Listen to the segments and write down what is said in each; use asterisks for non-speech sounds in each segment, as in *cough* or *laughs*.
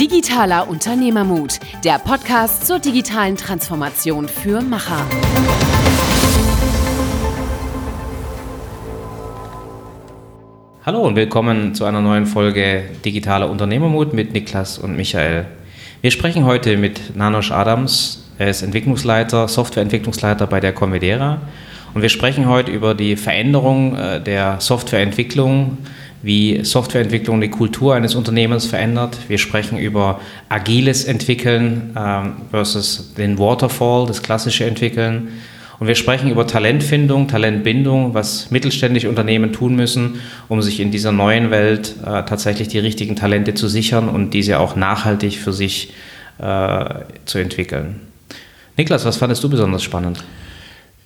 Digitaler Unternehmermut, der Podcast zur digitalen Transformation für Macher. Hallo und willkommen zu einer neuen Folge Digitaler Unternehmermut mit Niklas und Michael. Wir sprechen heute mit Nanosh Adams. Er ist Entwicklungsleiter, Softwareentwicklungsleiter bei der Comedera. Und wir sprechen heute über die Veränderung äh, der Softwareentwicklung, wie Softwareentwicklung die Kultur eines Unternehmens verändert. Wir sprechen über agiles Entwickeln ähm, versus den Waterfall, das klassische Entwickeln. Und wir sprechen über Talentfindung, Talentbindung, was mittelständische Unternehmen tun müssen, um sich in dieser neuen Welt äh, tatsächlich die richtigen Talente zu sichern und diese auch nachhaltig für sich äh, zu entwickeln. Niklas, was fandest du besonders spannend?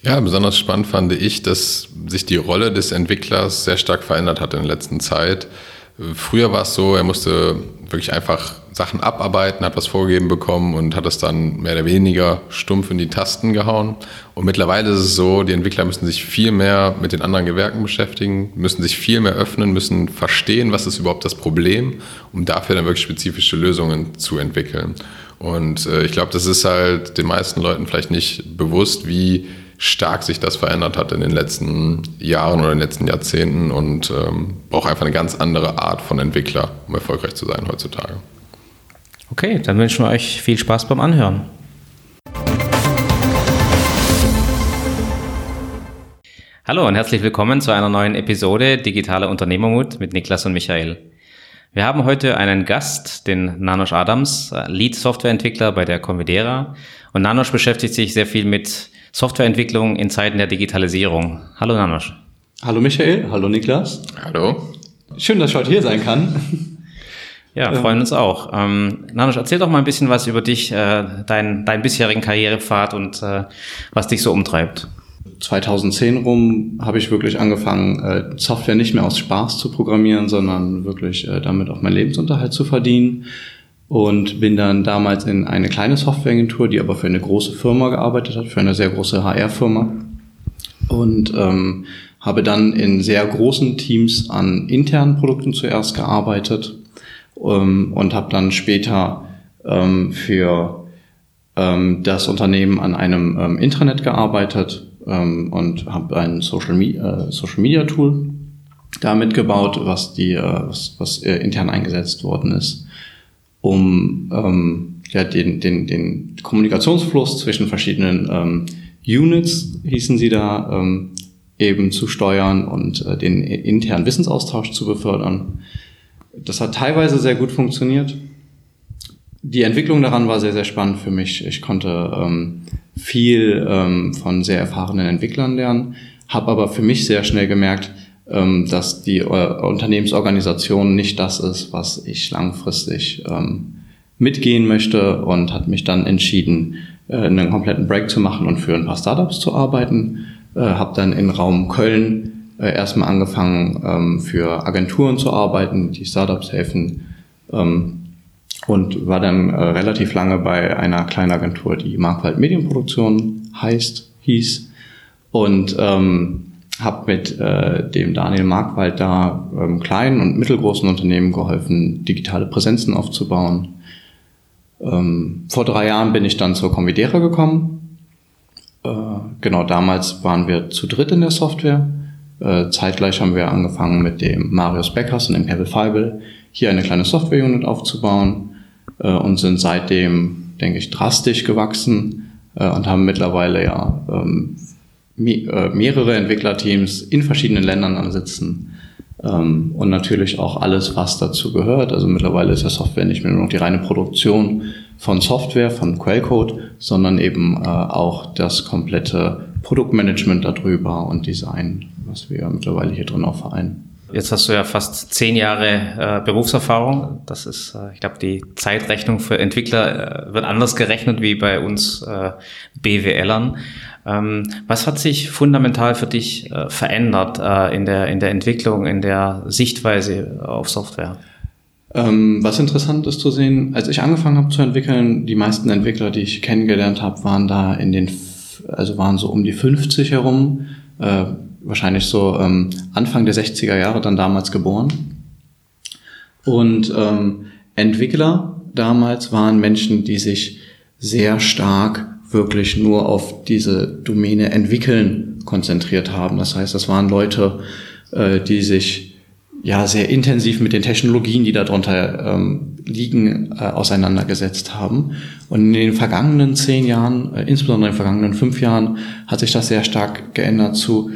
Ja, besonders spannend fand ich, dass sich die Rolle des Entwicklers sehr stark verändert hat in der letzten Zeit. Früher war es so, er musste wirklich einfach Sachen abarbeiten, hat was vorgegeben bekommen und hat das dann mehr oder weniger stumpf in die Tasten gehauen. Und mittlerweile ist es so, die Entwickler müssen sich viel mehr mit den anderen Gewerken beschäftigen, müssen sich viel mehr öffnen, müssen verstehen, was ist überhaupt das Problem, um dafür dann wirklich spezifische Lösungen zu entwickeln. Und äh, ich glaube, das ist halt den meisten Leuten vielleicht nicht bewusst, wie stark sich das verändert hat in den letzten Jahren oder in den letzten Jahrzehnten und ähm, braucht einfach eine ganz andere Art von Entwickler, um erfolgreich zu sein heutzutage. Okay, dann wünschen wir euch viel Spaß beim Anhören. Hallo und herzlich willkommen zu einer neuen Episode Digitale Unternehmermut mit Niklas und Michael. Wir haben heute einen Gast, den Nanosh Adams, Lead Softwareentwickler bei der Convidera. Und Nanosh beschäftigt sich sehr viel mit Softwareentwicklung in Zeiten der Digitalisierung. Hallo Nanosh. Hallo Michael, hallo Niklas. Hallo. Schön, dass ich heute hier sein kann. Ja, freuen uns auch. Ähm, Nanosh, erzähl doch mal ein bisschen was über dich, äh, deinen dein bisherigen Karrierepfad und äh, was dich so umtreibt. 2010 rum habe ich wirklich angefangen, äh, Software nicht mehr aus Spaß zu programmieren, sondern wirklich äh, damit auch meinen Lebensunterhalt zu verdienen und bin dann damals in eine kleine Softwareagentur, die aber für eine große Firma gearbeitet hat, für eine sehr große HR-Firma und ähm, habe dann in sehr großen Teams an internen Produkten zuerst gearbeitet ähm, und habe dann später ähm, für ähm, das Unternehmen an einem ähm, Intranet gearbeitet ähm, und habe ein Social, Me äh, Social Media Tool damit gebaut, was die äh, was, was äh, intern eingesetzt worden ist um ähm, ja, den, den, den Kommunikationsfluss zwischen verschiedenen ähm, Units, hießen sie da, ähm, eben zu steuern und äh, den internen Wissensaustausch zu befördern. Das hat teilweise sehr gut funktioniert. Die Entwicklung daran war sehr, sehr spannend für mich. Ich konnte ähm, viel ähm, von sehr erfahrenen Entwicklern lernen, habe aber für mich sehr schnell gemerkt, ähm, dass die äh, Unternehmensorganisation nicht das ist, was ich langfristig ähm, mitgehen möchte und hat mich dann entschieden, äh, einen kompletten Break zu machen und für ein paar Startups zu arbeiten. Äh, habe dann in Raum Köln äh, erstmal angefangen, ähm, für Agenturen zu arbeiten, die Startups helfen ähm, und war dann äh, relativ lange bei einer kleinen Agentur, die Markwald Medienproduktion heißt, hieß und ähm, habe mit äh, dem Daniel Markwald da ähm, kleinen und mittelgroßen Unternehmen geholfen, digitale Präsenzen aufzubauen. Ähm, vor drei Jahren bin ich dann zur Convidera gekommen. Äh, genau damals waren wir zu dritt in der Software. Äh, zeitgleich haben wir angefangen mit dem Marius Beckers und dem Pebble Feibel hier eine kleine Software-Unit aufzubauen äh, und sind seitdem, denke ich, drastisch gewachsen äh, und haben mittlerweile ja ähm, äh, mehrere Entwicklerteams in verschiedenen Ländern ansitzen ähm, und natürlich auch alles, was dazu gehört. Also mittlerweile ist ja Software nicht mehr nur noch die reine Produktion von Software, von Quellcode, sondern eben äh, auch das komplette Produktmanagement darüber und Design, was wir mittlerweile hier drin auch vereinen. Jetzt hast du ja fast zehn Jahre äh, Berufserfahrung. Das ist, äh, ich glaube, die Zeitrechnung für Entwickler äh, wird anders gerechnet wie bei uns äh, BWLern. Ähm, was hat sich fundamental für dich äh, verändert äh, in, der, in der Entwicklung, in der Sichtweise auf Software? Ähm, was interessant ist zu sehen, als ich angefangen habe zu entwickeln, die meisten Entwickler, die ich kennengelernt habe, waren da in den, also waren so um die 50 herum, äh, wahrscheinlich so ähm, Anfang der 60er Jahre dann damals geboren. Und ähm, Entwickler damals waren Menschen, die sich sehr stark wirklich nur auf diese Domäne entwickeln konzentriert haben. Das heißt, das waren Leute, äh, die sich ja sehr intensiv mit den Technologien, die darunter ähm, liegen, äh, auseinandergesetzt haben. Und in den vergangenen zehn Jahren, äh, insbesondere in den vergangenen fünf Jahren, hat sich das sehr stark geändert zu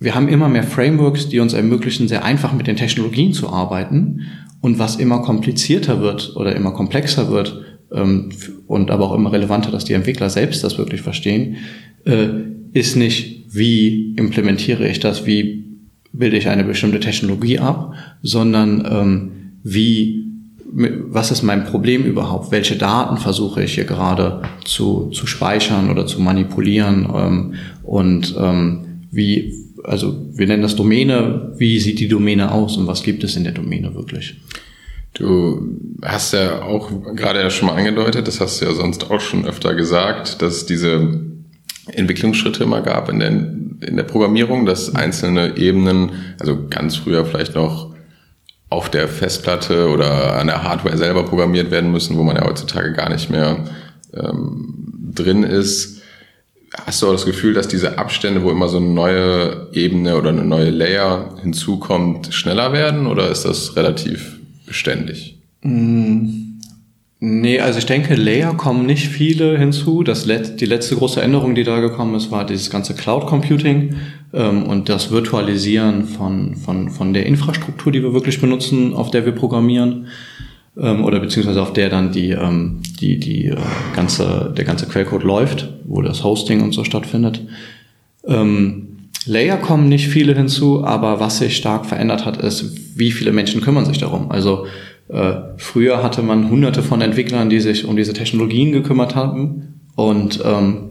wir haben immer mehr Frameworks, die uns ermöglichen, sehr einfach mit den Technologien zu arbeiten. Und was immer komplizierter wird oder immer komplexer wird und aber auch immer relevanter, dass die Entwickler selbst das wirklich verstehen, äh, ist nicht, wie implementiere ich das, wie bilde ich eine bestimmte Technologie ab, sondern ähm, wie, was ist mein Problem überhaupt? Welche Daten versuche ich hier gerade zu, zu speichern oder zu manipulieren? Ähm, und ähm, wie, also wir nennen das Domäne, wie sieht die Domäne aus und was gibt es in der Domäne wirklich? Du hast ja auch gerade ja schon mal angedeutet, das hast du ja sonst auch schon öfter gesagt, dass es diese Entwicklungsschritte immer gab in der, in der Programmierung, dass einzelne Ebenen, also ganz früher vielleicht noch auf der Festplatte oder an der Hardware selber programmiert werden müssen, wo man ja heutzutage gar nicht mehr ähm, drin ist. Hast du auch das Gefühl, dass diese Abstände, wo immer so eine neue Ebene oder eine neue Layer hinzukommt, schneller werden oder ist das relativ beständig? Mm. Nee, also ich denke, Layer kommen nicht viele hinzu. Das Let die letzte große Änderung, die da gekommen ist, war dieses ganze Cloud Computing ähm, und das Virtualisieren von, von, von der Infrastruktur, die wir wirklich benutzen, auf der wir programmieren ähm, oder beziehungsweise auf der dann die, ähm, die, die äh, ganze, der ganze Quellcode läuft, wo das Hosting und so stattfindet. Ähm, Layer kommen nicht viele hinzu, aber was sich stark verändert hat, ist, wie viele Menschen kümmern sich darum. Also äh, früher hatte man hunderte von Entwicklern, die sich um diese Technologien gekümmert haben und, ähm,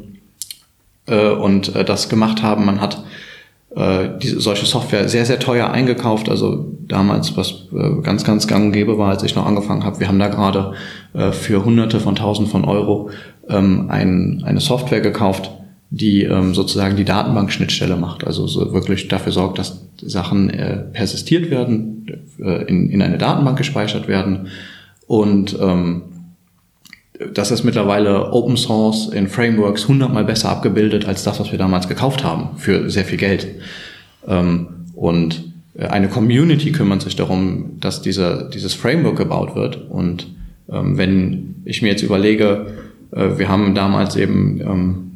äh, und äh, das gemacht haben. Man hat äh, diese, solche Software sehr, sehr teuer eingekauft. Also damals, was äh, ganz, ganz gang und gäbe war, als ich noch angefangen habe. Wir haben da gerade äh, für Hunderte von Tausend von Euro ähm, ein, eine Software gekauft, die ähm, sozusagen die Datenbankschnittstelle macht. Also so wirklich dafür sorgt, dass Sachen äh, persistiert werden, äh, in, in eine Datenbank gespeichert werden und ähm, das ist mittlerweile Open Source in Frameworks hundertmal besser abgebildet als das, was wir damals gekauft haben für sehr viel Geld. Ähm, und äh, eine Community kümmert sich darum, dass dieser, dieses Framework gebaut wird. Und ähm, wenn ich mir jetzt überlege, äh, wir haben damals eben ähm,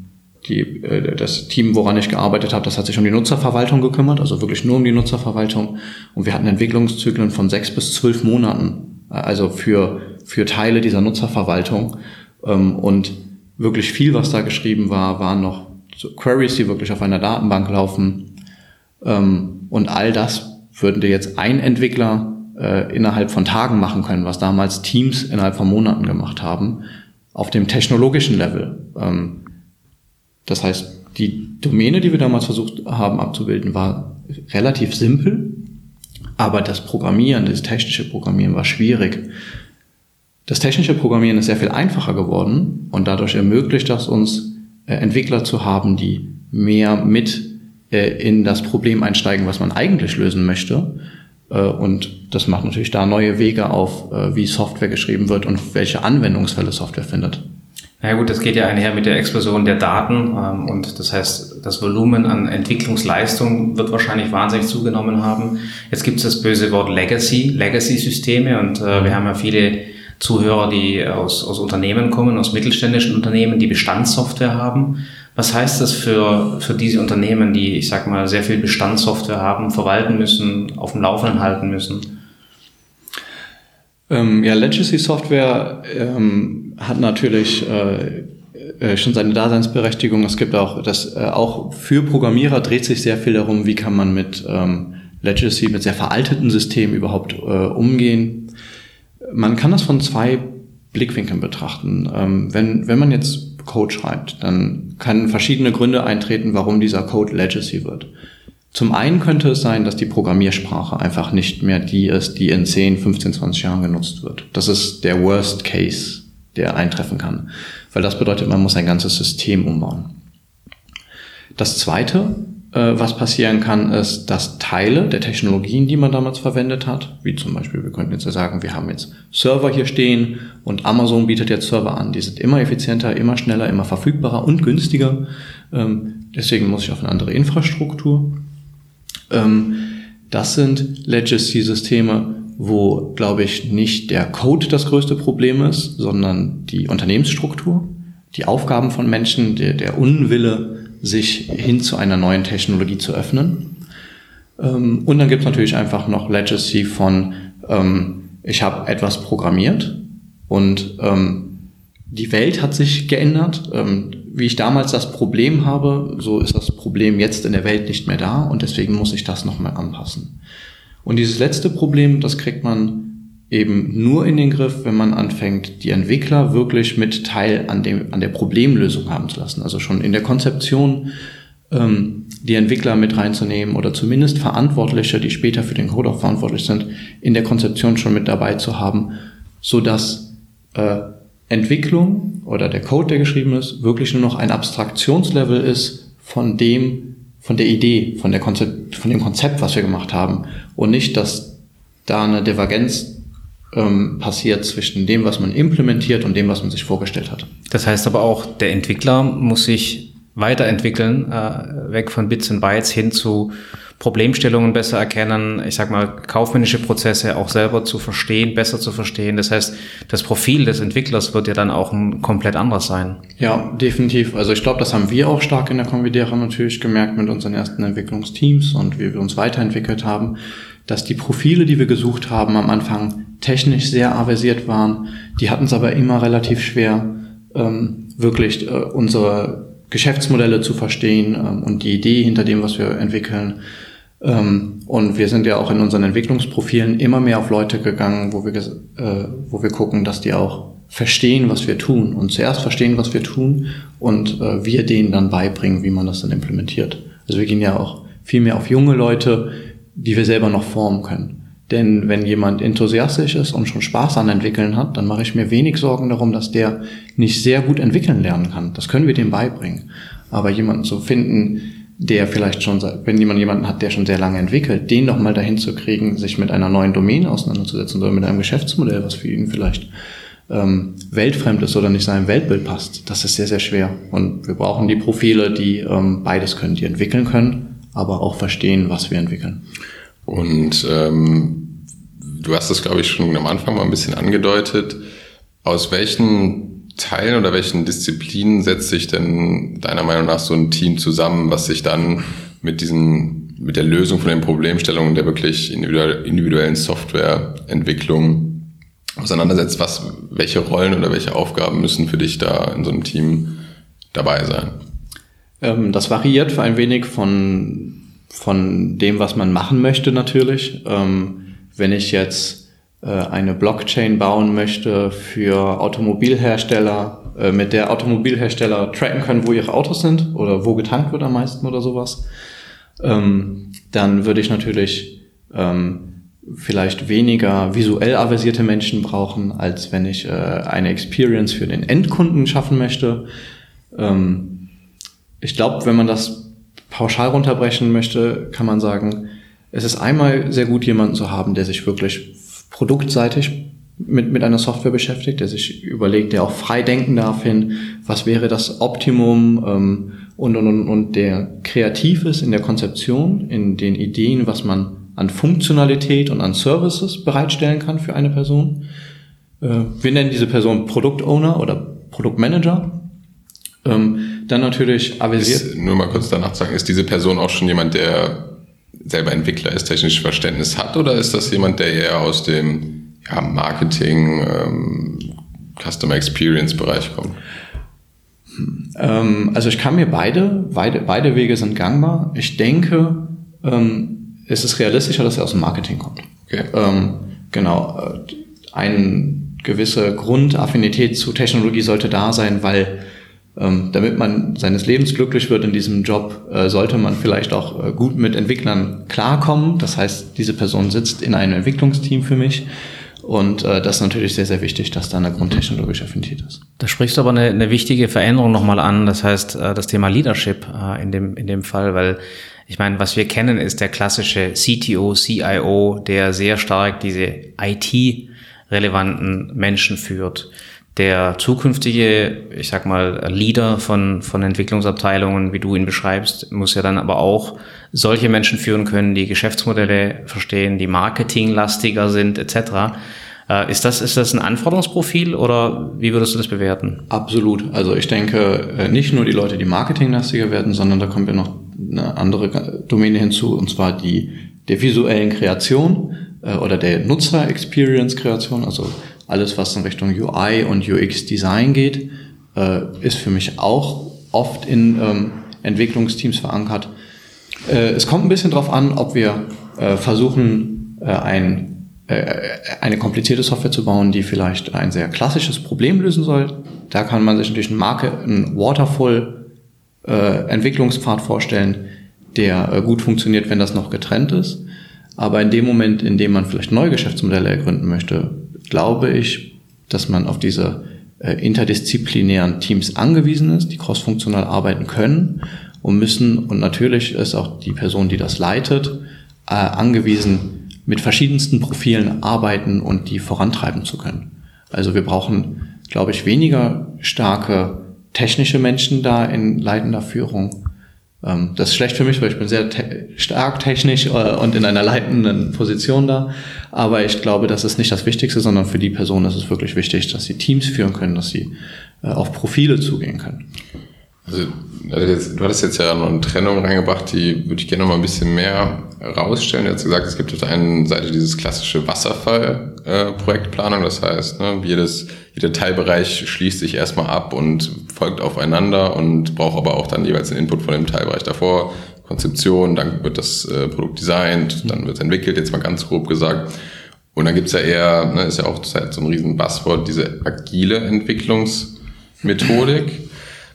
die, äh, das Team, woran ich gearbeitet habe, das hat sich um die Nutzerverwaltung gekümmert, also wirklich nur um die Nutzerverwaltung. Und wir hatten Entwicklungszyklen von sechs bis zwölf Monaten, also für für Teile dieser Nutzerverwaltung. Ähm, und wirklich viel, was da geschrieben war, waren noch so Queries, die wirklich auf einer Datenbank laufen. Ähm, und all das würden dir jetzt ein Entwickler äh, innerhalb von Tagen machen können, was damals Teams innerhalb von Monaten gemacht haben, auf dem technologischen Level. Das heißt, die Domäne, die wir damals versucht haben abzubilden, war relativ simpel, aber das Programmieren, das technische Programmieren war schwierig. Das technische Programmieren ist sehr viel einfacher geworden und dadurch ermöglicht das uns, äh, Entwickler zu haben, die mehr mit äh, in das Problem einsteigen, was man eigentlich lösen möchte. Äh, und das macht natürlich da neue Wege auf, wie Software geschrieben wird und welche Anwendungsfälle Software findet. Na gut, das geht ja einher mit der Explosion der Daten ähm, und das heißt, das Volumen an Entwicklungsleistung wird wahrscheinlich wahnsinnig zugenommen haben. Jetzt gibt es das böse Wort Legacy, Legacy-Systeme und äh, wir haben ja viele Zuhörer, die aus, aus Unternehmen kommen, aus mittelständischen Unternehmen, die Bestandssoftware haben. Was heißt das für, für diese Unternehmen, die, ich sag mal, sehr viel Bestandssoftware haben, verwalten müssen, auf dem Laufenden halten müssen? Ähm, ja, Legacy Software ähm, hat natürlich äh, äh, schon seine Daseinsberechtigung. Es gibt auch das, äh, auch für Programmierer dreht sich sehr viel darum, wie kann man mit ähm, Legacy, mit sehr veralteten Systemen überhaupt äh, umgehen. Man kann das von zwei Blickwinkeln betrachten. Ähm, wenn, wenn man jetzt Code schreibt, dann können verschiedene Gründe eintreten, warum dieser Code Legacy wird. Zum einen könnte es sein, dass die Programmiersprache einfach nicht mehr die ist, die in 10, 15, 20 Jahren genutzt wird. Das ist der Worst Case, der eintreffen kann. Weil das bedeutet, man muss ein ganzes System umbauen. Das zweite äh, was passieren kann, ist, dass Teile der Technologien, die man damals verwendet hat, wie zum Beispiel, wir könnten jetzt ja sagen, wir haben jetzt Server hier stehen und Amazon bietet jetzt Server an. Die sind immer effizienter, immer schneller, immer verfügbarer und günstiger. Ähm, deswegen muss ich auf eine andere Infrastruktur. Ähm, das sind Legacy-Systeme, wo, glaube ich, nicht der Code das größte Problem ist, sondern die Unternehmensstruktur, die Aufgaben von Menschen, der, der Unwille, sich hin zu einer neuen Technologie zu öffnen. Ähm, und dann gibt es natürlich einfach noch Legacy von, ähm, ich habe etwas programmiert und ähm, die Welt hat sich geändert. wie ich damals das Problem habe, so ist das Problem jetzt in der Welt nicht mehr da und deswegen muss ich das nochmal anpassen. Und dieses letzte Problem, das kriegt man eben nur in den Griff, wenn man anfängt, die Entwickler wirklich mit Teil an, dem, an der Problemlösung haben zu lassen. Also schon in der Konzeption ähm, die Entwickler mit reinzunehmen oder zumindest Verantwortliche, die später für den Code auch verantwortlich sind, in der Konzeption schon mit dabei zu haben, so dass äh, Entwicklung oder der Code, der geschrieben ist, wirklich nur noch ein Abstraktionslevel ist von dem, von der Idee, von, der Konzept, von dem Konzept, was wir gemacht haben und nicht, dass da eine Divergenz ähm, passiert zwischen dem, was man implementiert und dem, was man sich vorgestellt hat. Das heißt aber auch, der Entwickler muss sich weiterentwickeln, äh, weg von Bits und Bytes hin zu Problemstellungen besser erkennen, ich sag mal, kaufmännische Prozesse auch selber zu verstehen, besser zu verstehen. Das heißt, das Profil des Entwicklers wird ja dann auch ein komplett anderes sein. Ja, definitiv. Also ich glaube, das haben wir auch stark in der Convidera natürlich gemerkt mit unseren ersten Entwicklungsteams und wie wir uns weiterentwickelt haben, dass die Profile, die wir gesucht haben am Anfang, technisch sehr aversiert waren. Die hatten es aber immer relativ schwer, ähm, wirklich äh, unsere Geschäftsmodelle zu verstehen ähm, und die Idee hinter dem, was wir entwickeln. Ähm, und wir sind ja auch in unseren Entwicklungsprofilen immer mehr auf Leute gegangen, wo wir, äh, wo wir gucken, dass die auch verstehen, was wir tun und zuerst verstehen, was wir tun und äh, wir denen dann beibringen, wie man das dann implementiert. Also wir gehen ja auch viel mehr auf junge Leute, die wir selber noch formen können. Denn wenn jemand enthusiastisch ist und schon Spaß an Entwickeln hat, dann mache ich mir wenig Sorgen darum, dass der nicht sehr gut entwickeln lernen kann. Das können wir dem beibringen. Aber jemanden zu finden, der vielleicht schon, wenn jemand jemanden hat, der schon sehr lange entwickelt, den nochmal dahin zu kriegen, sich mit einer neuen Domäne auseinanderzusetzen oder mit einem Geschäftsmodell, was für ihn vielleicht ähm, weltfremd ist oder nicht seinem Weltbild passt, das ist sehr, sehr schwer. Und wir brauchen die Profile, die ähm, beides können, die entwickeln können, aber auch verstehen, was wir entwickeln. Und ähm, du hast das, glaube ich, schon am Anfang mal ein bisschen angedeutet. Aus welchen Teilen oder welchen Disziplinen setzt sich denn deiner Meinung nach so ein Team zusammen, was sich dann mit diesen, mit der Lösung von den Problemstellungen der wirklich individuellen Softwareentwicklung auseinandersetzt? Was, welche Rollen oder welche Aufgaben müssen für dich da in so einem Team dabei sein? Ähm, das variiert für ein wenig von von dem, was man machen möchte natürlich. Ähm, wenn ich jetzt äh, eine Blockchain bauen möchte für Automobilhersteller, äh, mit der Automobilhersteller tracken können, wo ihre Autos sind oder wo getankt wird am meisten oder sowas, ähm, dann würde ich natürlich ähm, vielleicht weniger visuell aversierte Menschen brauchen, als wenn ich äh, eine Experience für den Endkunden schaffen möchte. Ähm, ich glaube, wenn man das pauschal runterbrechen möchte, kann man sagen, es ist einmal sehr gut, jemanden zu haben, der sich wirklich produktseitig mit, mit einer Software beschäftigt, der sich überlegt, der auch frei denken darf hin, was wäre das Optimum ähm, und, und, und, und der kreativ ist in der Konzeption, in den Ideen, was man an Funktionalität und an Services bereitstellen kann für eine Person. Äh, wir nennen diese Person Produktowner oder Produktmanager. Ähm, dann natürlich avisiert. Ist, nur mal kurz danach sagen, ist diese Person auch schon jemand, der selber Entwickler ist, technisches Verständnis hat, oder ist das jemand, der eher aus dem ja, Marketing, ähm, Customer Experience Bereich kommt? Ähm, also ich kann mir beide, beide, beide Wege sind gangbar. Ich denke, ähm, es ist realistischer, dass er aus dem Marketing kommt. Okay. Ähm, genau. Äh, eine gewisse Grundaffinität zu Technologie sollte da sein, weil ähm, damit man seines Lebens glücklich wird in diesem Job, äh, sollte man vielleicht auch äh, gut mit Entwicklern klarkommen. Das heißt, diese Person sitzt in einem Entwicklungsteam für mich. Und äh, das ist natürlich sehr, sehr wichtig, dass da eine grundtechnologische Affinität ist. Da sprichst du aber eine, eine wichtige Veränderung nochmal an. Das heißt, äh, das Thema Leadership äh, in, dem, in dem Fall, weil Ich meine, was wir kennen, ist der klassische CTO, CIO, der sehr stark diese IT-relevanten Menschen führt. Der zukünftige, ich sag mal, Leader von, von Entwicklungsabteilungen, wie du ihn beschreibst, muss ja dann aber auch solche Menschen führen können, die Geschäftsmodelle verstehen, die marketinglastiger sind, etc. Äh, ist das, ist das ein Anforderungsprofil oder wie würdest du das bewerten? Absolut. Also ich denke, äh, nicht nur die Leute, die marketinglastiger werden, sondern da kommt ja noch eine andere Domäne hinzu, und zwar die der visuellen Kreation äh, oder der Nutzer-Experience-Kreation, also alles, was in Richtung UI und UX-Design geht, ist für mich auch oft in ähm, Entwicklungsteams verankert. es kommt ein bisschen darauf an, ob wir versuchen, ein äh, eine komplizierte Software zu bauen, die vielleicht ein sehr klassisches Problem lösen soll. Da kann man sich natürlich einen, Marke, einen Waterfall-Entwicklungspfad äh, vorstellen, der äh, gut funktioniert, wenn das noch getrennt ist. Aber in dem Moment, in dem man vielleicht neue Geschäftsmodelle ergründen möchte, glaube ich, dass man auf diese äh, interdisziplinären Teams angewiesen ist, die crossfunktional arbeiten können und müssen. Und natürlich ist auch die Person, die das leitet, äh, angewiesen, mit verschiedensten Profilen arbeiten und die vorantreiben zu können. Also wir brauchen, glaube ich, weniger starke technische Menschen da in leitender Führung. Ähm, das ist schlecht für mich, weil ich bin sehr te stark technisch äh, und in einer leitenden Position da. Aber ich glaube, das ist nicht das Wichtigste, sondern für die Person ist es wirklich wichtig, dass sie Teams führen können, dass sie äh, auf Profile zugehen können. Also, du hattest jetzt ja noch eine Trennung reingebracht, die würde ich gerne noch mal ein bisschen mehr rausstellen. Du hast gesagt, es gibt auf der einen Seite dieses klassische Wasserfall-Projektplanung, das heißt, ne, jedes, jeder Teilbereich schließt sich erstmal ab und folgt aufeinander und braucht aber auch dann jeweils den Input von dem Teilbereich davor. Konzeption, dann wird das äh, Produkt designt, dann wird es entwickelt, jetzt mal ganz grob gesagt. Und dann gibt's ja eher, ne, ist ja auch so ein riesen Buzzword, diese agile Entwicklungsmethodik.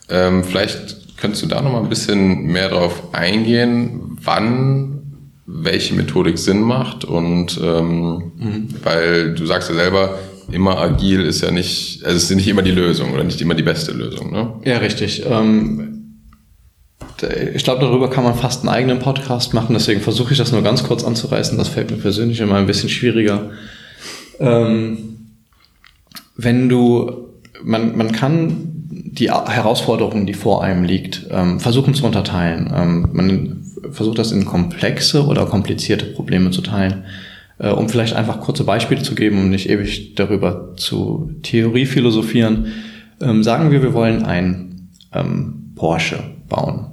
Ähm, vielleicht könntest du da noch mal ein bisschen mehr drauf eingehen, wann welche Methodik Sinn macht und ähm, mhm. weil du sagst ja selber, immer agil ist ja nicht, also es ist nicht immer die Lösung oder nicht immer die beste Lösung, ne? Ja, richtig. Ähm, ich glaube, darüber kann man fast einen eigenen Podcast machen, deswegen versuche ich das nur ganz kurz anzureißen. Das fällt mir persönlich immer ein bisschen schwieriger. Ähm, wenn du, man, man kann die Herausforderung, die vor einem liegt, ähm, versuchen zu unterteilen. Ähm, man versucht das in komplexe oder komplizierte Probleme zu teilen. Äh, um vielleicht einfach kurze Beispiele zu geben, um nicht ewig darüber zu Theorie philosophieren. Ähm, sagen wir, wir wollen ein ähm, Porsche bauen.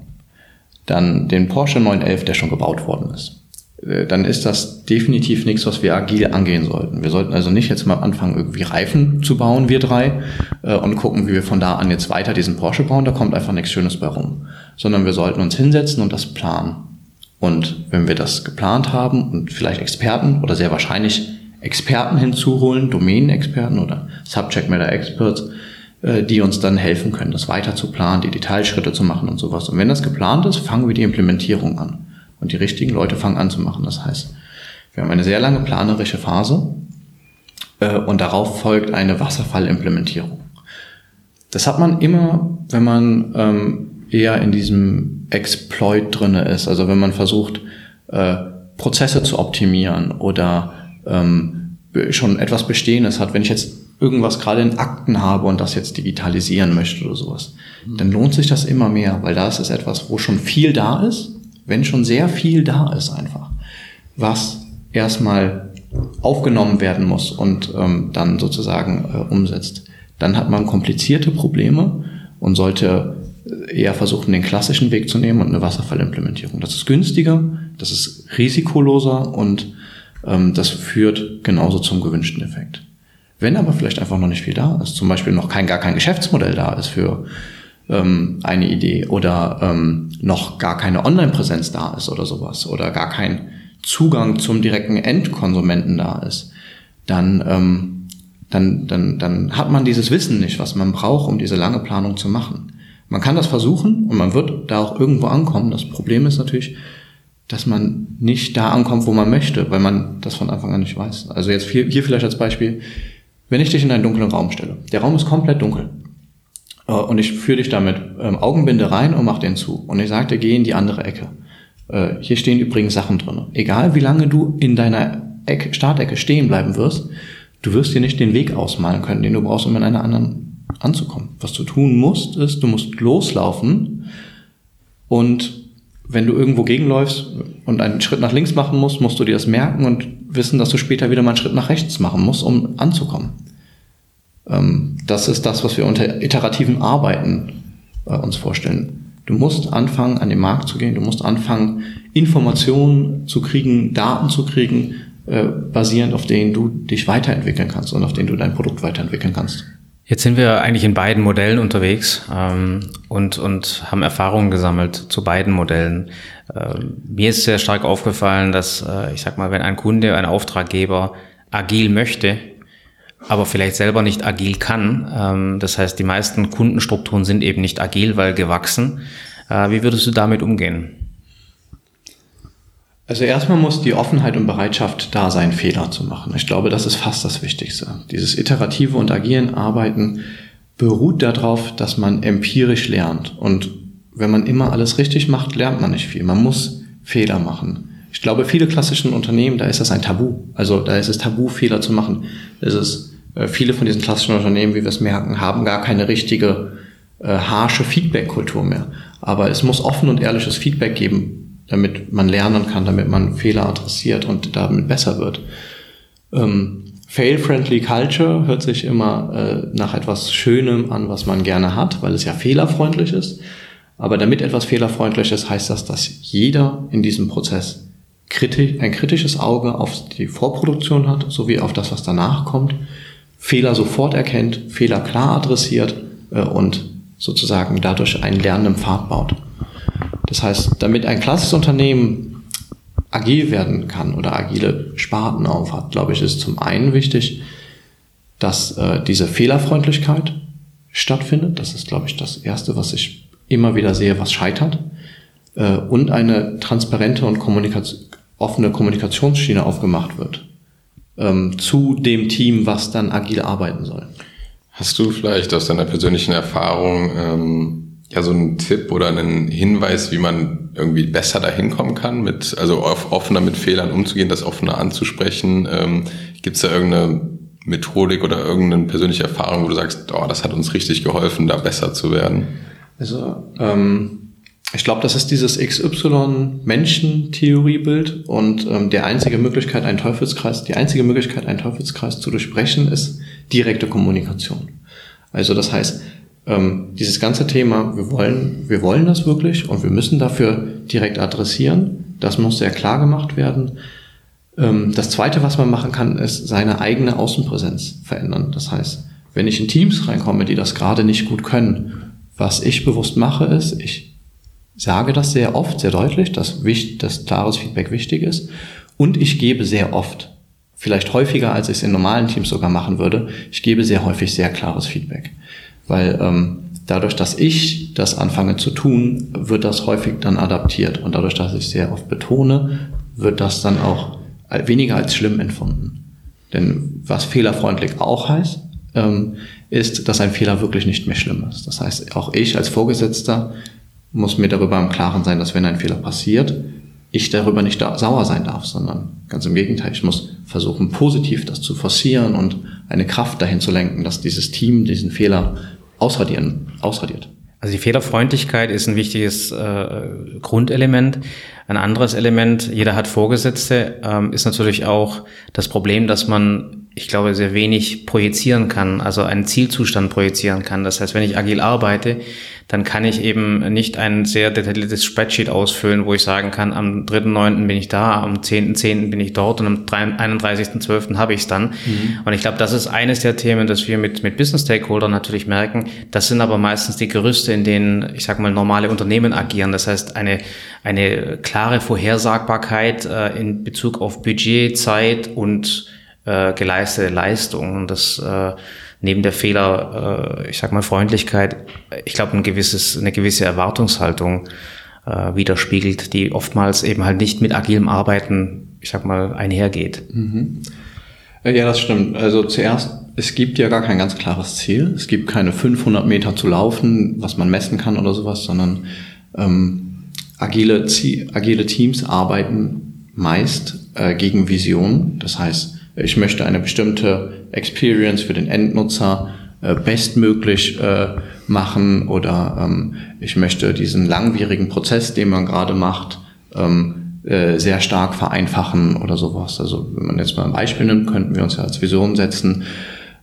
Dann den Porsche 911, der schon gebaut worden ist. Äh, dann ist das definitiv nichts, was wir agil angehen sollten. Wir sollten also nicht jetzt mal anfangen, irgendwie Reifen zu bauen, wir drei, äh, und gucken, wie wir von da an jetzt weiter diesen Porsche bauen. Da kommt einfach nichts Schönes bei rum. Sondern wir sollten uns hinsetzen und das planen. Und wenn wir das geplant haben und vielleicht Experten oder sehr wahrscheinlich Experten hinzuholen, Domänenexperten oder Subject Matter Experts, äh, die uns dann helfen können, das weiter zu planen, die Detailschritte zu machen und sowas. Und wenn das geplant ist, fangen wir die Implementierung an. Und die richtigen Leute fangen an zu machen. Das heißt, wir haben eine sehr lange planerische Phase äh, und darauf folgt eine Wasserfallimplementierung. Das hat man immer, wenn man ähm, eher in diesem Exploit drinne ist. Also wenn man versucht, äh, Prozesse zu optimieren oder ähm, schon etwas Bestehendes hat. Wenn ich jetzt irgendwas gerade in Akten habe und das jetzt digitalisieren möchte oder sowas, dann lohnt sich das immer mehr, weil da ist es etwas, wo schon viel da ist wenn schon sehr viel da ist einfach, was erstmal aufgenommen werden muss und ähm, dann sozusagen äh, umsetzt, dann hat man komplizierte Probleme und sollte eher versuchen, den klassischen Weg zu nehmen und eine Wasserfallimplementierung. Das ist günstiger, das ist risikoloser und ähm, das führt genauso zum gewünschten Effekt. Wenn aber vielleicht einfach noch nicht viel da ist, zum Beispiel noch kein, gar kein Geschäftsmodell da ist für ähm, eine Idee oder ähm, noch gar keine Online-Präsenz da ist oder sowas oder gar kein Zugang zum direkten Endkonsumenten da ist, dann, ähm, dann, dann, dann hat man dieses Wissen nicht, was man braucht, um diese lange Planung zu machen. Man kann das versuchen und man wird da auch irgendwo ankommen. Das Problem ist natürlich, dass man nicht da ankommt, wo man möchte, weil man das von Anfang an nicht weiß. Also jetzt hier, hier vielleicht als Beispiel, wenn ich dich in einen dunklen Raum stelle. Der Raum ist komplett dunkel. Äh, und ich führe dich damit ähm, Augenbinde rein und mach den zu. Und ich sagte, geh in die andere Ecke. Äh, hier stehen übrigens Sachen drin. Egal wie lange du in deiner Ecke, Startecke stehen bleiben wirst, du wirst dir nicht den Weg ausmalen können, den du brauchst, um in einer anderen anzukommen. Was du tun musst, ist, du musst loslaufen und wenn du irgendwo gegenläufst und einen Schritt nach links machen musst, musst du dir das merken und wissen, dass du später wieder mal einen Schritt nach rechts machen musst, um anzukommen. Ähm, das ist das, was wir unter iterativen Arbeiten äh, uns vorstellen. Du musst anfangen, an den Markt zu gehen, du musst anfangen, Informationen zu kriegen, Daten zu kriegen, äh, basierend auf denen du dich weiterentwickeln kannst und auf denen du dein Produkt weiterentwickeln kannst. Jetzt sind wir eigentlich in beiden Modellen unterwegs ähm, und, und haben Erfahrungen gesammelt zu beiden Modellen. Ähm, mir ist sehr stark aufgefallen, dass, äh, ich sag mal, wenn ein Kunde, ein Auftraggeber agil möchte, aber vielleicht selber nicht agil kann, ähm, das heißt, die meisten Kundenstrukturen sind eben nicht agil, weil gewachsen. Äh, wie würdest du damit umgehen? Also erstmal muss die Offenheit und Bereitschaft da sein, Fehler zu machen. Ich glaube, das ist fast das Wichtigste. Dieses iterative und agilen Arbeiten beruht darauf, dass man empirisch lernt. Und wenn man immer alles richtig macht, lernt man nicht viel. Man muss Fehler machen. Ich glaube, viele klassischen Unternehmen, da ist das ein Tabu. Also da ist es Tabu, Fehler zu machen. Es ist, viele von diesen klassischen Unternehmen, wie wir es merken, haben gar keine richtige äh, harsche Feedback-Kultur mehr. Aber es muss offen und ehrliches Feedback geben, damit man lernen kann, damit man Fehler adressiert und damit besser wird. Ähm, Fail-friendly Culture hört sich immer äh, nach etwas Schönem an, was man gerne hat, weil es ja fehlerfreundlich ist. Aber damit etwas fehlerfreundlich ist, heißt das, dass jeder in diesem Prozess kritisch, ein kritisches Auge auf die Vorproduktion hat, sowie auf das, was danach kommt, Fehler sofort erkennt, Fehler klar adressiert äh, und sozusagen dadurch einen lernenden Pfad baut. Das heißt, damit ein klassisches Unternehmen agil werden kann oder agile Sparten aufhat, glaube ich, ist zum einen wichtig, dass äh, diese Fehlerfreundlichkeit stattfindet. Das ist, glaube ich, das Erste, was ich immer wieder sehe, was scheitert. Äh, und eine transparente und kommunikation, offene Kommunikationsschiene aufgemacht wird ähm, zu dem Team, was dann agil arbeiten soll. Hast du vielleicht aus deiner persönlichen Erfahrung ähm ja so einen Tipp oder einen Hinweis, wie man irgendwie besser dahin kommen kann, mit, also offener mit Fehlern umzugehen, das offener anzusprechen? Ähm, Gibt es da irgendeine Methodik oder irgendeine persönliche Erfahrung, wo du sagst, oh, das hat uns richtig geholfen, da besser zu werden? Also, ähm, ich glaube, das ist dieses XY-Menschen-Theoriebild und ähm, der einzige Möglichkeit, einen Teufelskreis, die einzige Möglichkeit, einen Teufelskreis zu durchbrechen, ist direkte Kommunikation. Also das heißt, ähm, dieses ganze Thema, wir wollen, wir wollen das wirklich und wir müssen dafür direkt adressieren. Das muss sehr klar gemacht werden. Ähm, das zweite, was man machen kann, ist seine eigene Außenpräsenz verändern. Das heißt, wenn ich in Teams reinkomme, die das gerade nicht gut können, was ich bewusst mache, ist, ich sage das sehr oft, sehr deutlich, dass, dass klares Feedback wichtig ist und ich gebe sehr oft, vielleicht häufiger, als ich es in normalen Teams sogar machen würde, ich gebe sehr häufig sehr klares Feedback. Weil ähm, dadurch, dass ich das anfange zu tun, wird das häufig dann adaptiert. Und dadurch, dass ich sehr oft betone, wird das dann auch weniger als schlimm empfunden. Denn was fehlerfreundlich auch heißt, ähm, ist, dass ein Fehler wirklich nicht mehr schlimm ist. Das heißt, auch ich als Vorgesetzter muss mir darüber im Klaren sein, dass wenn ein Fehler passiert, ich darüber nicht da sauer sein darf, sondern ganz im Gegenteil, ich muss versuchen, positiv das zu forcieren und eine Kraft dahin zu lenken, dass dieses Team diesen Fehler ausradieren, ausradiert. Also die Fehlerfreundlichkeit ist ein wichtiges äh, Grundelement. Ein anderes Element, jeder hat Vorgesetzte, ähm, ist natürlich auch das Problem, dass man ich glaube, sehr wenig projizieren kann, also einen Zielzustand projizieren kann. Das heißt, wenn ich agil arbeite, dann kann ich eben nicht ein sehr detailliertes Spreadsheet ausfüllen, wo ich sagen kann, am 3.9. bin ich da, am 10.10. .10. bin ich dort und am 31.12. habe ich es dann. Mhm. Und ich glaube, das ist eines der Themen, dass wir mit, mit Business Stakeholdern natürlich merken. Das sind aber meistens die Gerüste, in denen, ich sage mal, normale Unternehmen agieren. Das heißt, eine, eine klare Vorhersagbarkeit äh, in Bezug auf Budget, Zeit und äh, geleistete Leistung. Und das äh, neben der Fehler, äh, ich sag mal Freundlichkeit, ich glaube ein gewisses, eine gewisse Erwartungshaltung äh, widerspiegelt, die oftmals eben halt nicht mit agilem Arbeiten, ich sag mal, einhergeht. Mhm. Ja, das stimmt. Also zuerst, es gibt ja gar kein ganz klares Ziel. Es gibt keine 500 Meter zu laufen, was man messen kann oder sowas, sondern ähm, agile, agile Teams arbeiten meist äh, gegen Visionen. Das heißt, ich möchte eine bestimmte Experience für den Endnutzer äh, bestmöglich äh, machen oder ähm, ich möchte diesen langwierigen Prozess, den man gerade macht, ähm, äh, sehr stark vereinfachen oder sowas. Also wenn man jetzt mal ein Beispiel nimmt, könnten wir uns ja als Vision setzen.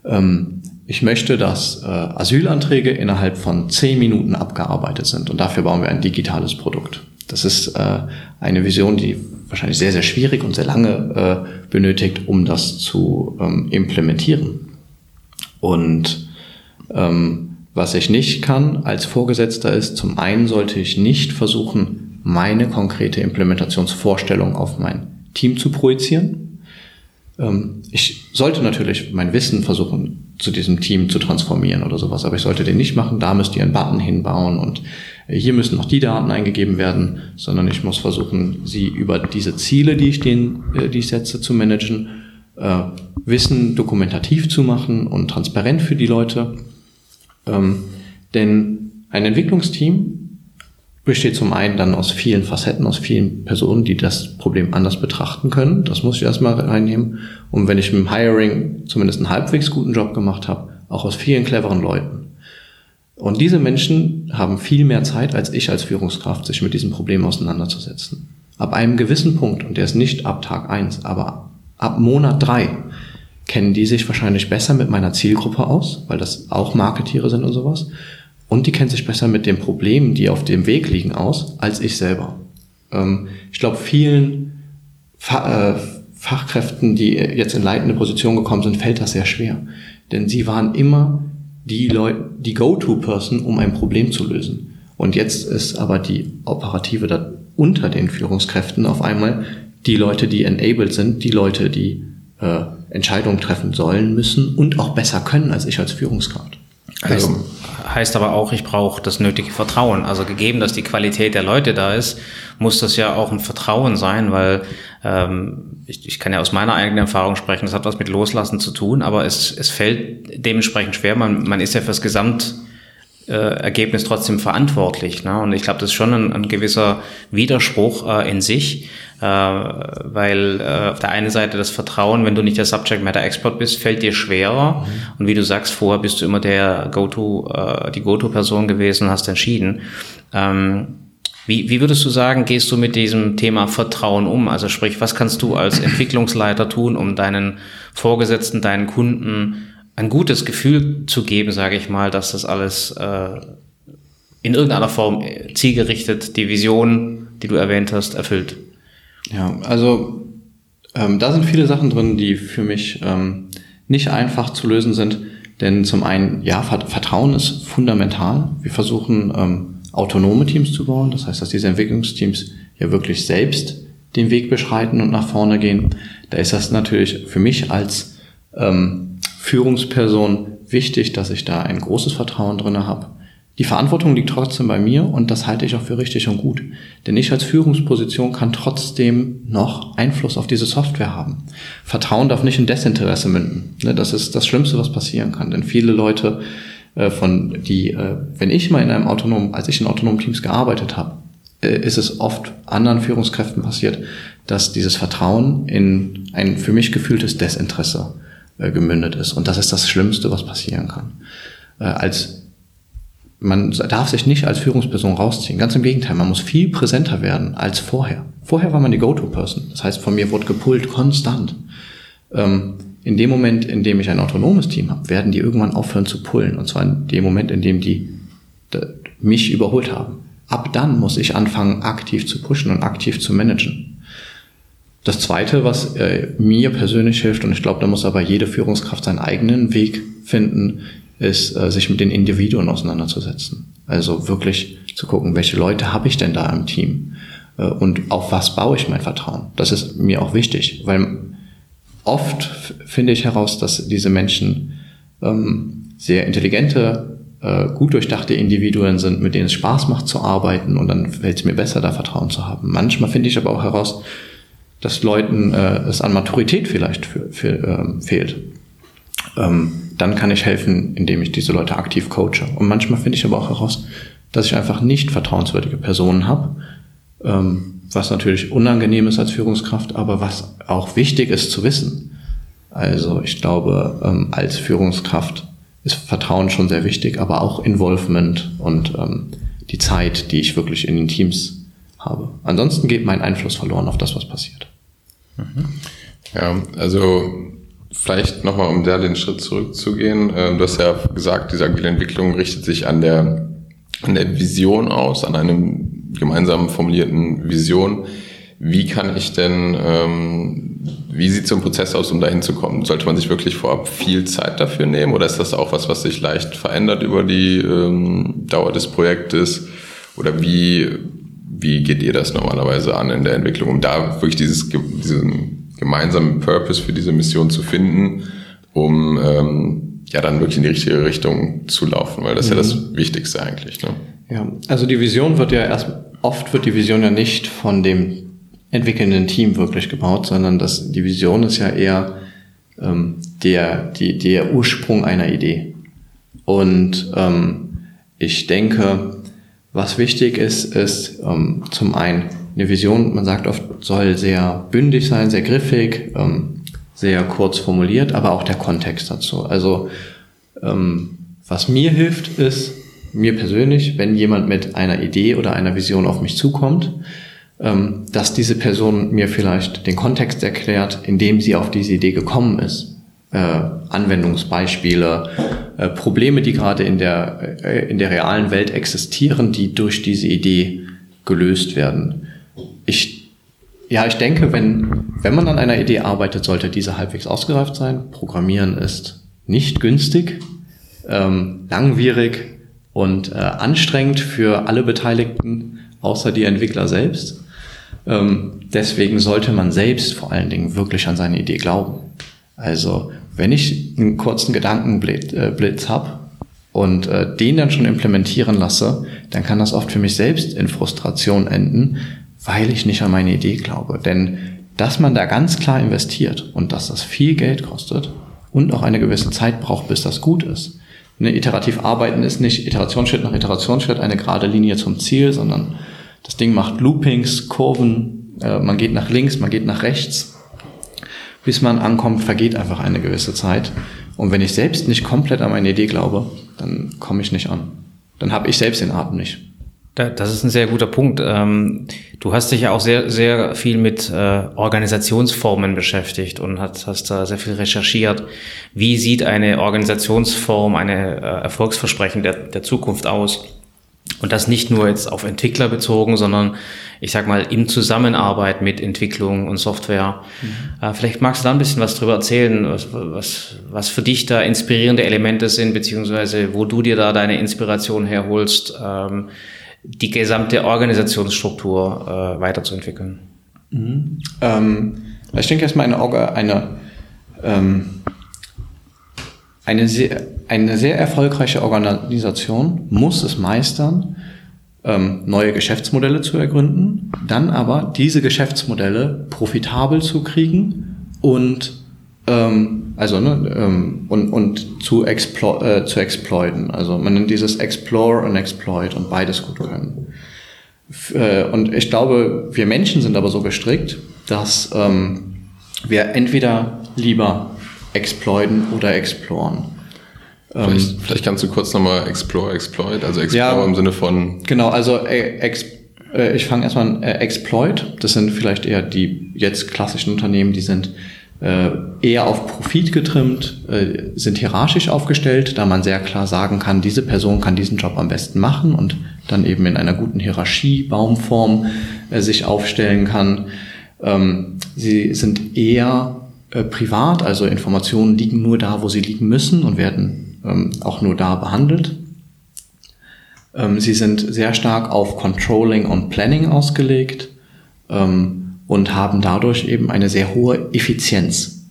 Ähm, ich möchte, dass äh, Asylanträge innerhalb von zehn Minuten abgearbeitet sind und dafür bauen wir ein digitales Produkt. Das ist eine Vision, die wahrscheinlich sehr, sehr schwierig und sehr lange äh, benötigt, um das zu ähm, implementieren. Und ähm, was ich nicht kann als Vorgesetzter ist, zum einen sollte ich nicht versuchen, meine konkrete Implementationsvorstellung auf mein Team zu projizieren. Ähm, ich sollte natürlich mein Wissen versuchen, zu diesem Team zu transformieren oder sowas, aber ich sollte den nicht machen, da müsst ihr einen Button hinbauen und hier müssen noch die Daten eingegeben werden, sondern ich muss versuchen, sie über diese Ziele, die ich, denen, äh, die ich setze, zu managen, äh, Wissen dokumentativ zu machen und transparent für die Leute ähm, denn ein Entwicklungsteam besteht zum einen dann aus vielen Facetten, aus vielen Personen, die das Problem anders betrachten können. Das muss ich erstmal reinnehmen. Und wenn ich mit dem Hiring zumindest einen halbwegs guten Job gemacht habe, auch aus vielen cleveren Leuten. Und diese Menschen haben viel mehr Zeit als ich als Führungskraft, sich mit diesem Problem auseinanderzusetzen. Ab einem gewissen Punkt, und der ist nicht ab Tag eins, aber ab Monat drei, kennen die sich wahrscheinlich besser mit meiner Zielgruppe aus, weil das auch Marketiere sind und sowas. Und die kennen sich besser mit den Problemen, die auf dem Weg liegen, aus, als ich selber. Ähm, ich glaube, vielen äh, Fachkräften, die jetzt in leitende Position gekommen sind, fällt das sehr schwer. Denn sie waren immer die Leute, die Go-To-Person, um ein Problem zu lösen. Und jetzt ist aber die Operative da unter den Führungskräften auf einmal die Leute, die enabled sind, die Leute, die äh, Entscheidungen treffen sollen, müssen und auch besser können als ich als Führungskraft. Also, heißt, heißt aber auch, ich brauche das nötige Vertrauen. Also gegeben, dass die Qualität der Leute da ist, muss das ja auch ein Vertrauen sein, weil ähm, ich, ich kann ja aus meiner eigenen Erfahrung sprechen, das hat was mit Loslassen zu tun, aber es, es fällt dementsprechend schwer. Man, man ist ja fürs Gesamt äh, Ergebnis trotzdem verantwortlich. Ne? Und ich glaube, das ist schon ein, ein gewisser Widerspruch äh, in sich, äh, weil äh, auf der einen Seite das Vertrauen, wenn du nicht der Subject Matter Expert bist, fällt dir schwerer. Mhm. Und wie du sagst, vorher bist du immer der Go-To, äh, die Go-To-Person gewesen und hast entschieden. Ähm, wie, wie würdest du sagen, gehst du mit diesem Thema Vertrauen um? Also sprich, was kannst du als Entwicklungsleiter tun, um deinen Vorgesetzten, deinen Kunden ein gutes Gefühl zu geben, sage ich mal, dass das alles äh, in irgendeiner Form äh, zielgerichtet die Vision, die du erwähnt hast, erfüllt. Ja, also ähm, da sind viele Sachen drin, die für mich ähm, nicht einfach zu lösen sind. Denn zum einen, ja, Vertrauen ist fundamental. Wir versuchen ähm, autonome Teams zu bauen. Das heißt, dass diese Entwicklungsteams ja wirklich selbst den Weg beschreiten und nach vorne gehen. Da ist das natürlich für mich als ähm, Führungsperson wichtig, dass ich da ein großes Vertrauen drinne habe. Die Verantwortung liegt trotzdem bei mir und das halte ich auch für richtig und gut. Denn ich als Führungsposition kann trotzdem noch Einfluss auf diese Software haben. Vertrauen darf nicht in Desinteresse münden. Ne, das ist das Schlimmste, was passieren kann. Denn viele Leute, äh, von die, äh, wenn ich mal in einem autonomen, als ich in autonomen Teams gearbeitet habe, äh, ist es oft anderen Führungskräften passiert, dass dieses Vertrauen in ein für mich gefühltes Desinteresse äh, gemündet ist. Und das ist das Schlimmste, was passieren kann. Äh, als man darf sich nicht als Führungsperson rausziehen. Ganz im Gegenteil, man muss viel präsenter werden als vorher. Vorher war man die Go-To-Person. Das heißt, von mir wurde gepult konstant. Ähm, in dem Moment, in dem ich ein autonomes Team habe, werden die irgendwann aufhören zu pullen. Und zwar in dem Moment, in dem die mich überholt haben. Ab dann muss ich anfangen, aktiv zu pushen und aktiv zu managen. Das Zweite, was äh, mir persönlich hilft, und ich glaube, da muss aber jede Führungskraft seinen eigenen Weg finden, ist, äh, sich mit den Individuen auseinanderzusetzen. Also wirklich zu gucken, welche Leute habe ich denn da im Team äh, und auf was baue ich mein Vertrauen. Das ist mir auch wichtig, weil oft finde ich heraus, dass diese Menschen ähm, sehr intelligente, äh, gut durchdachte Individuen sind, mit denen es Spaß macht zu arbeiten und dann fällt es mir besser, da Vertrauen zu haben. Manchmal finde ich aber auch heraus, dass Leuten äh, es an Maturität vielleicht für, für, ähm, fehlt. Ähm, dann kann ich helfen, indem ich diese Leute aktiv coache. Und manchmal finde ich aber auch heraus, dass ich einfach nicht vertrauenswürdige Personen habe, ähm, was natürlich unangenehm ist als Führungskraft, aber was auch wichtig ist zu wissen. Also ich glaube, ähm, als Führungskraft ist Vertrauen schon sehr wichtig, aber auch Involvement und ähm, die Zeit, die ich wirklich in den Teams habe. Ansonsten geht mein Einfluss verloren auf das, was passiert. Ja, also vielleicht nochmal, um da den Schritt zurückzugehen. Ähm, du hast ja gesagt, diese agile Entwicklung richtet sich an der, an der Vision aus, an einem gemeinsam formulierten Vision. Wie kann ich denn, ähm, wie sieht so ein Prozess aus, um dahin zu kommen? Sollte man sich wirklich vorab viel Zeit dafür nehmen oder ist das auch was, was sich leicht verändert über die ähm, Dauer des Projektes? Oder wie, wie geht ihr das normalerweise an in der Entwicklung, um da wirklich dieses, diesen gemeinsamen Purpose für diese Mission zu finden, um ähm, ja dann wirklich in die richtige Richtung zu laufen, weil das mhm. ist ja das Wichtigste eigentlich. Ne? Ja, also die Vision wird ja erst, oft wird die Vision ja nicht von dem entwickelnden Team wirklich gebaut, sondern das, die Vision ist ja eher ähm, der, die, der Ursprung einer Idee. Und ähm, ich denke, was wichtig ist, ist ähm, zum einen eine Vision, man sagt oft, soll sehr bündig sein, sehr griffig, ähm, sehr kurz formuliert, aber auch der Kontext dazu. Also ähm, was mir hilft, ist, mir persönlich, wenn jemand mit einer Idee oder einer Vision auf mich zukommt, ähm, dass diese Person mir vielleicht den Kontext erklärt, in dem sie auf diese Idee gekommen ist. Äh, Anwendungsbeispiele, äh, Probleme, die gerade in der, äh, in der realen Welt existieren, die durch diese Idee gelöst werden. Ich, ja, ich denke, wenn, wenn man an einer Idee arbeitet, sollte diese halbwegs ausgereift sein. Programmieren ist nicht günstig, ähm, langwierig und äh, anstrengend für alle Beteiligten, außer die Entwickler selbst. Ähm, deswegen sollte man selbst vor allen Dingen wirklich an seine Idee glauben. Also wenn ich einen kurzen Gedankenblitz äh, habe und äh, den dann schon implementieren lasse, dann kann das oft für mich selbst in Frustration enden, weil ich nicht an meine Idee glaube. Denn dass man da ganz klar investiert und dass das viel Geld kostet und auch eine gewisse Zeit braucht, bis das gut ist. Ne, iterativ arbeiten ist nicht Iterationsschritt nach Iterationsschritt eine gerade Linie zum Ziel, sondern das Ding macht Loopings, Kurven, äh, man geht nach links, man geht nach rechts. Bis man ankommt, vergeht einfach eine gewisse Zeit. Und wenn ich selbst nicht komplett an meine Idee glaube, dann komme ich nicht an. Dann habe ich selbst den Atem nicht. Das ist ein sehr guter Punkt. Ähm, du hast dich ja auch sehr, sehr viel mit äh, Organisationsformen beschäftigt und hast da sehr viel recherchiert. Wie sieht eine Organisationsform, eine äh, Erfolgsversprechen der, der Zukunft aus? Und das nicht nur jetzt auf Entwickler bezogen, sondern ich sag mal in Zusammenarbeit mit Entwicklung und Software. Mhm. Äh, vielleicht magst du da ein bisschen was drüber erzählen, was, was, was für dich da inspirierende Elemente sind, beziehungsweise wo du dir da deine Inspiration herholst, ähm, die gesamte Organisationsstruktur äh, weiterzuentwickeln. Mhm. Ähm, ich denke erstmal eine, Orga, eine ähm, eine sehr, eine sehr erfolgreiche Organisation muss es meistern, ähm, neue Geschäftsmodelle zu ergründen, dann aber diese Geschäftsmodelle profitabel zu kriegen und ähm, also ne, ähm, und, und zu, explo äh, zu exploiten. Also man nennt dieses Explore und Exploit und beides gut können. F äh, und ich glaube, wir Menschen sind aber so gestrickt, dass ähm, wir entweder lieber exploiten oder exploren. Vielleicht, ähm, vielleicht kannst du kurz nochmal Explore, Exploit, also Explore ja, im Sinne von. Genau, also äh, ex, äh, ich fange erstmal an, äh, Exploit, das sind vielleicht eher die jetzt klassischen Unternehmen, die sind äh, eher auf Profit getrimmt, äh, sind hierarchisch aufgestellt, da man sehr klar sagen kann, diese Person kann diesen Job am besten machen und dann eben in einer guten Hierarchie, Baumform äh, sich aufstellen kann. Ähm, sie sind eher privat, also Informationen liegen nur da, wo sie liegen müssen und werden ähm, auch nur da behandelt. Ähm, sie sind sehr stark auf Controlling und Planning ausgelegt ähm, und haben dadurch eben eine sehr hohe Effizienz.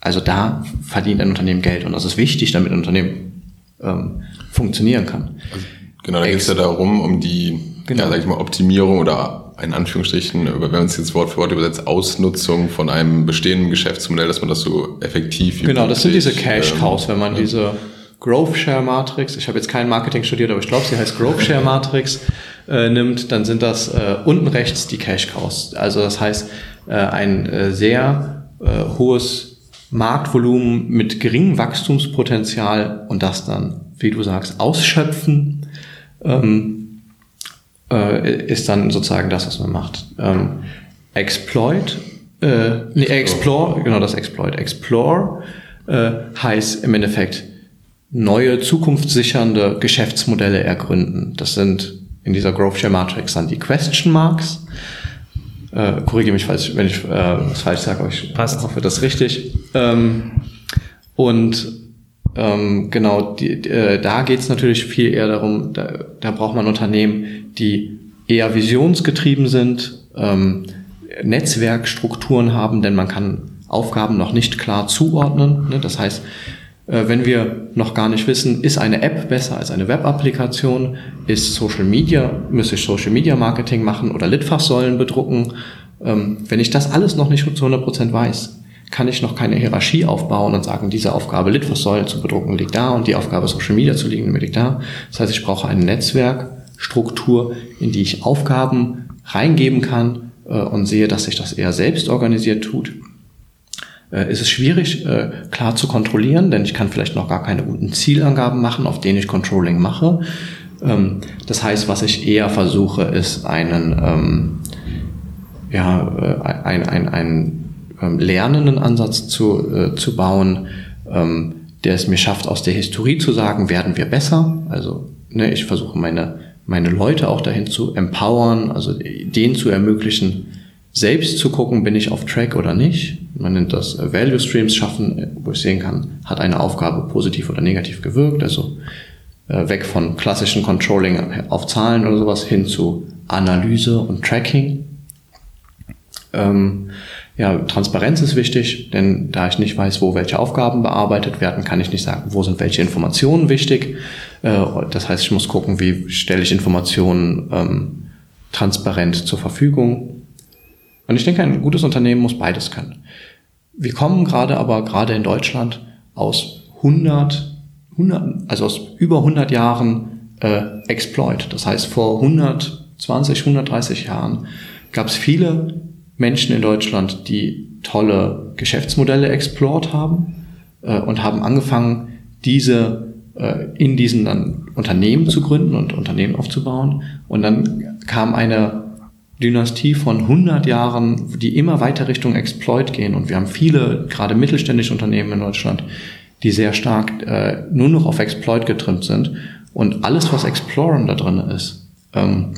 Also da verdient ein Unternehmen Geld und das ist wichtig, damit ein Unternehmen ähm, funktionieren kann. Also, genau, da geht es ja darum, um die genau. ja, sag ich mal, Optimierung oder in Anführungsstrichen, wenn man es jetzt Wort für Wort übersetzt, Ausnutzung von einem bestehenden Geschäftsmodell, dass man das so effektiv wie Genau, das sind diese Cash Cows, ähm, wenn man ja. diese Growth Share Matrix, ich habe jetzt kein Marketing studiert, aber ich glaube, sie heißt Growth Share Matrix, äh, nimmt, dann sind das äh, unten rechts die Cash Cows. Also das heißt, äh, ein äh, sehr äh, hohes Marktvolumen mit geringem Wachstumspotenzial und das dann, wie du sagst, ausschöpfen, ähm, äh, ist dann sozusagen das, was man macht. Ähm, Exploit, äh, nee, Explore, genau das Exploit. Explore äh, heißt im Endeffekt neue zukunftssichernde Geschäftsmodelle ergründen. Das sind in dieser Growth Share Matrix dann die Question Marks. Äh, Korrigiere mich, falls, wenn ich äh, was falsch sage, aber ich Passt. hoffe, das ist richtig. Ähm, und ähm, genau, die, äh, da geht es natürlich viel eher darum, da, da braucht man Unternehmen, die eher visionsgetrieben sind, ähm, Netzwerkstrukturen haben, denn man kann Aufgaben noch nicht klar zuordnen. Ne? Das heißt, äh, wenn wir noch gar nicht wissen, ist eine App besser als eine Web-Applikation, ist Social Media, müsste ich Social Media Marketing machen oder Litfaßsäulen bedrucken. Ähm, wenn ich das alles noch nicht zu 100 Prozent weiß, kann ich noch keine Hierarchie aufbauen und sagen, diese Aufgabe Litfaßsäulen zu bedrucken liegt da und die Aufgabe Social Media zu liegen liegt da. Das heißt, ich brauche eine Netzwerkstruktur, in die ich Aufgaben reingeben kann äh, und sehe, dass sich das eher selbst organisiert tut äh, ist es schwierig, äh, klar zu kontrollieren, denn ich kann vielleicht noch gar keine guten Zielangaben machen, auf denen ich Controlling mache. Ähm, das heißt, was ich eher versuche, ist einen, ähm, ja, äh, ein, ein, einen ähm, lernenden Ansatz zu, äh, zu bauen, ähm, der es mir schafft, aus der Historie zu sagen, werden wir besser. Also ne, ich versuche meine, meine Leute auch dahin zu empowern, also denen zu ermöglichen, selbst zu gucken, bin ich auf Track oder nicht. Man nennt das Value Streams schaffen, wo ich sehen kann, hat eine Aufgabe positiv oder negativ gewirkt, also äh, weg von klassischen Controlling auf Zahlen oder sowas hin zu Analyse und Tracking. Ähm, ja, Transparenz ist wichtig, denn da ich nicht weiß, wo welche Aufgaben bearbeitet werden, kann ich nicht sagen, wo sind welche Informationen wichtig. Äh, das heißt, ich muss gucken, wie stelle ich Informationen ähm, transparent zur Verfügung und ich denke, ein gutes Unternehmen muss beides können. Wir kommen gerade aber gerade in Deutschland aus 100, 100 also aus über 100 Jahren äh, Exploit. Das heißt, vor 120, 130 Jahren gab es viele Menschen in Deutschland, die tolle Geschäftsmodelle explored haben äh, und haben angefangen, diese äh, in diesen dann Unternehmen zu gründen und Unternehmen aufzubauen. Und dann kam eine Dynastie von 100 Jahren, die immer weiter Richtung Exploit gehen. Und wir haben viele, gerade mittelständische Unternehmen in Deutschland, die sehr stark äh, nur noch auf Exploit getrimmt sind. Und alles, was Exploren da drin ist, ähm,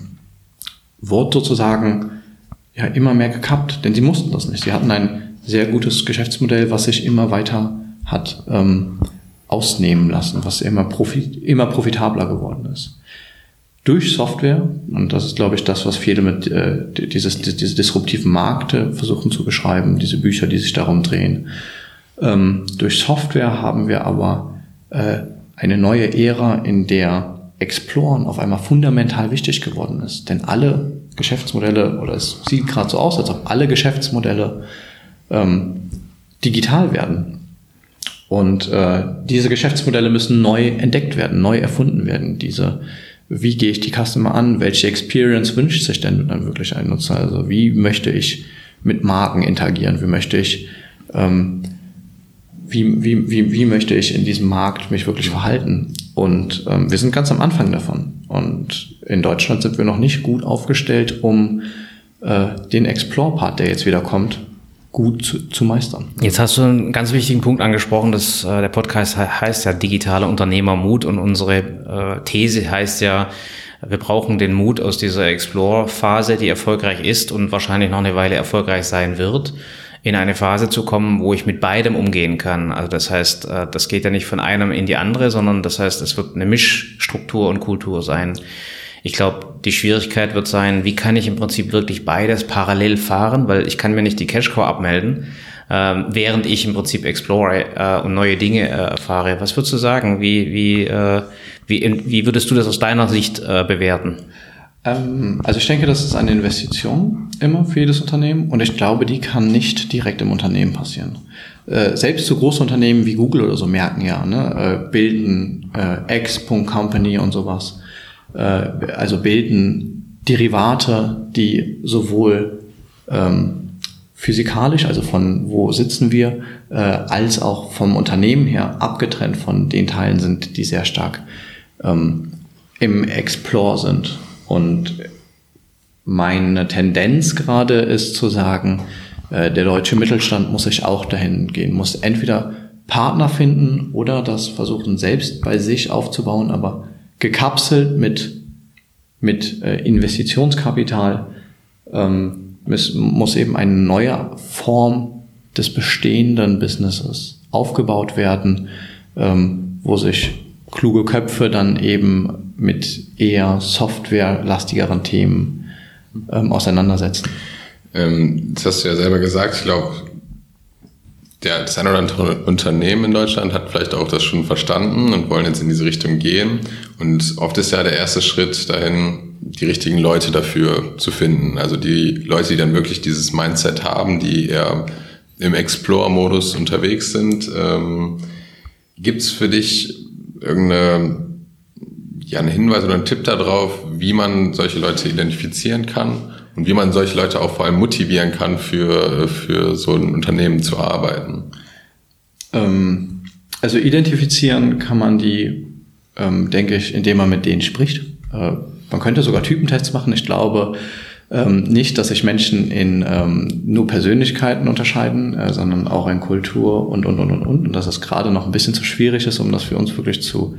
wurde sozusagen ja immer mehr gekappt, denn sie mussten das nicht. Sie hatten ein sehr gutes Geschäftsmodell, was sich immer weiter hat ähm, ausnehmen lassen, was immer, profit, immer profitabler geworden ist durch Software, und das ist, glaube ich, das, was viele mit äh, dieses, diese disruptiven Markte versuchen zu beschreiben, diese Bücher, die sich darum drehen. Ähm, durch Software haben wir aber äh, eine neue Ära, in der Exploren auf einmal fundamental wichtig geworden ist. Denn alle Geschäftsmodelle, oder es sieht gerade so aus, als ob alle Geschäftsmodelle ähm, digital werden. Und äh, diese Geschäftsmodelle müssen neu entdeckt werden, neu erfunden werden. Diese wie gehe ich die Customer an, welche Experience wünscht sich denn dann wirklich ein Nutzer? Also wie möchte ich mit Marken interagieren, wie möchte ich, ähm, wie, wie, wie, wie möchte ich in diesem Markt mich wirklich verhalten? Und ähm, wir sind ganz am Anfang davon. Und in Deutschland sind wir noch nicht gut aufgestellt, um äh, den Explore-Part, der jetzt wieder kommt, gut zu, zu, meistern. Jetzt hast du einen ganz wichtigen Punkt angesprochen, dass äh, der Podcast heißt ja digitale Unternehmermut und unsere äh, These heißt ja, wir brauchen den Mut aus dieser Explore-Phase, die erfolgreich ist und wahrscheinlich noch eine Weile erfolgreich sein wird, in eine Phase zu kommen, wo ich mit beidem umgehen kann. Also das heißt, äh, das geht ja nicht von einem in die andere, sondern das heißt, es wird eine Mischstruktur und Kultur sein. Ich glaube, die Schwierigkeit wird sein, wie kann ich im Prinzip wirklich beides parallel fahren, weil ich kann mir nicht die Cashcow abmelden, äh, während ich im Prinzip explore äh, und neue Dinge äh, erfahre. Was würdest du sagen? Wie, wie, wie, wie würdest du das aus deiner Sicht bewerten? Ähm, also ich denke, das ist eine Investition immer für jedes Unternehmen und ich glaube, die kann nicht direkt im Unternehmen passieren. Äh, selbst so große Unternehmen wie Google oder so merken ja, ne, äh, bilden äh, X.company und sowas äh, also bilden Derivate, die sowohl ähm, physikalisch, also von wo sitzen wir, äh, als auch vom Unternehmen her abgetrennt von den Teilen sind, die sehr stark ähm, im Explore sind. Und meine Tendenz gerade ist zu sagen, äh, der deutsche Mittelstand muss sich auch dahin gehen, muss entweder Partner finden oder das versuchen selbst bei sich aufzubauen, aber gekapselt mit, mit äh, Investitionskapital ähm, muss, muss eben eine neue Form des bestehenden Businesses aufgebaut werden, ähm, wo sich kluge Köpfe dann eben mit eher softwarelastigeren Themen ähm, auseinandersetzen. Ähm, das hast du ja selber gesagt. Ich glaube, der, das eine oder andere Unternehmen in Deutschland hat vielleicht auch das schon verstanden und wollen jetzt in diese Richtung gehen. Und oft ist ja der erste Schritt dahin, die richtigen Leute dafür zu finden. Also die Leute, die dann wirklich dieses Mindset haben, die eher im Explore-Modus unterwegs sind. Ähm, Gibt es für dich irgendeine ja, einen Hinweis oder einen Tipp darauf, wie man solche Leute identifizieren kann und wie man solche Leute auch vor allem motivieren kann, für, für so ein Unternehmen zu arbeiten? Ähm, also identifizieren kann man die, ähm, denke ich, indem man mit denen spricht. Äh, man könnte sogar Typentests machen. Ich glaube ähm, nicht, dass sich Menschen in ähm, nur Persönlichkeiten unterscheiden, äh, sondern auch in Kultur und, und, und, und, und. Und dass es gerade noch ein bisschen zu schwierig ist, um das für uns wirklich zu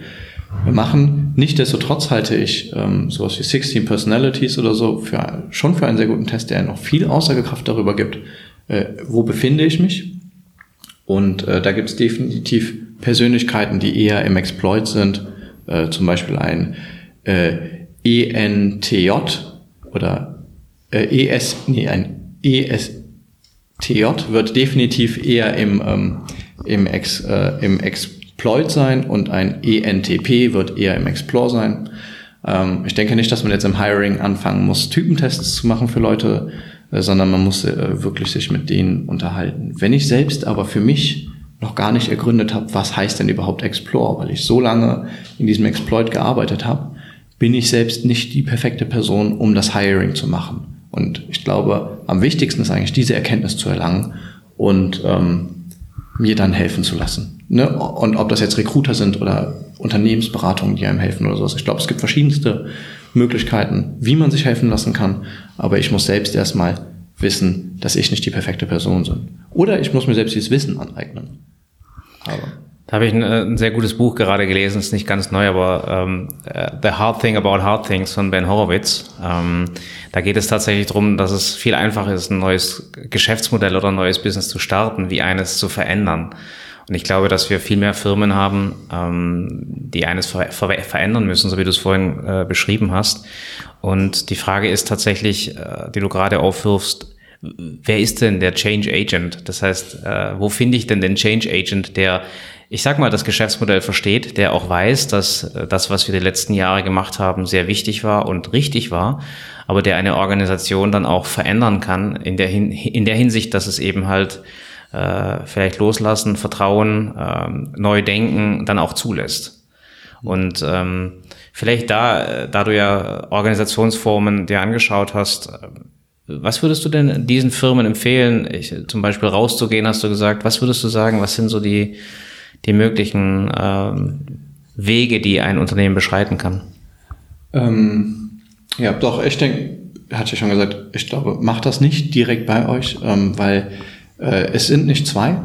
machen. Nichtsdestotrotz halte ich ähm, sowas wie 16 Personalities oder so für, schon für einen sehr guten Test, der noch viel Aussagekraft darüber gibt, äh, wo befinde ich mich. Und äh, da gibt es definitiv Persönlichkeiten, die eher im Exploit sind, äh, zum Beispiel ein äh, ENTJ oder äh, ES, nee, ein ESTJ wird definitiv eher im, ähm, im, Ex, äh, im Exploit sein und ein ENTP wird eher im Explore sein. Ähm, ich denke nicht, dass man jetzt im Hiring anfangen muss, Typentests zu machen für Leute, äh, sondern man muss äh, wirklich sich mit denen unterhalten. Wenn ich selbst aber für mich noch gar nicht ergründet habe, was heißt denn überhaupt Explore, weil ich so lange in diesem Exploit gearbeitet habe, bin ich selbst nicht die perfekte Person, um das Hiring zu machen. Und ich glaube, am wichtigsten ist eigentlich diese Erkenntnis zu erlangen und ähm, mir dann helfen zu lassen. Ne? Und ob das jetzt Recruiter sind oder Unternehmensberatungen, die einem helfen oder sowas. Ich glaube, es gibt verschiedenste Möglichkeiten, wie man sich helfen lassen kann. Aber ich muss selbst erstmal wissen, dass ich nicht die perfekte Person bin. Oder ich muss mir selbst dieses Wissen aneignen. Aber da habe ich ein, äh, ein, sehr gutes Buch gerade gelesen, ist nicht ganz neu, aber ähm, äh, The Hard Thing About Hard Things von Ben Horowitz. Ähm, da geht es tatsächlich darum, dass es viel einfacher ist, ein neues Geschäftsmodell oder ein neues Business zu starten, wie eines zu verändern. Und ich glaube, dass wir viel mehr Firmen haben, ähm, die eines ver ver verändern müssen, so wie du es vorhin äh, beschrieben hast. Und die Frage ist tatsächlich, äh, die du gerade aufwirfst, wer ist denn der Change Agent? Das heißt, äh, wo finde ich denn den Change Agent, der ich sag mal, das Geschäftsmodell versteht, der auch weiß, dass äh, das, was wir die letzten Jahre gemacht haben, sehr wichtig war und richtig war, aber der eine Organisation dann auch verändern kann in der, Hin in der Hinsicht, dass es eben halt äh, vielleicht loslassen, Vertrauen, ähm, neu denken dann auch zulässt. Und ähm, vielleicht da, äh, da du ja Organisationsformen dir angeschaut hast, äh, was würdest du denn diesen Firmen empfehlen, ich, zum Beispiel rauszugehen, hast du gesagt, was würdest du sagen, was sind so die die möglichen ähm, Wege, die ein Unternehmen beschreiten kann? Ähm, ja, doch, ich denke, hatte ich schon gesagt, ich glaube, macht das nicht direkt bei euch, ähm, weil äh, es sind nicht zwei,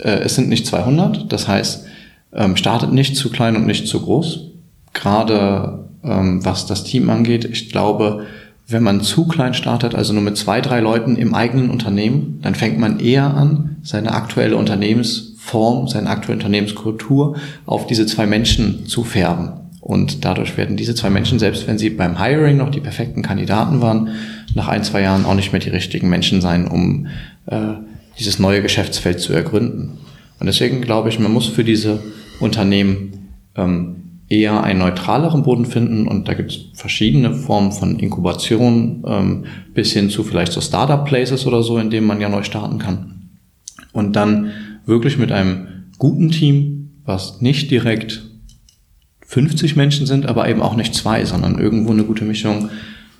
äh, es sind nicht 200. Das heißt, ähm, startet nicht zu klein und nicht zu groß. Gerade ähm, was das Team angeht, ich glaube, wenn man zu klein startet, also nur mit zwei, drei Leuten im eigenen Unternehmen, dann fängt man eher an, seine aktuelle Unternehmens Form, seine aktuelle Unternehmenskultur auf diese zwei Menschen zu färben. Und dadurch werden diese zwei Menschen, selbst wenn sie beim Hiring noch die perfekten Kandidaten waren, nach ein, zwei Jahren auch nicht mehr die richtigen Menschen sein, um äh, dieses neue Geschäftsfeld zu ergründen. Und deswegen glaube ich, man muss für diese Unternehmen ähm, eher einen neutraleren Boden finden und da gibt es verschiedene Formen von Inkubation ähm, bis hin zu vielleicht so Startup Places oder so, in denen man ja neu starten kann. Und dann wirklich mit einem guten Team, was nicht direkt 50 Menschen sind, aber eben auch nicht zwei, sondern irgendwo eine gute Mischung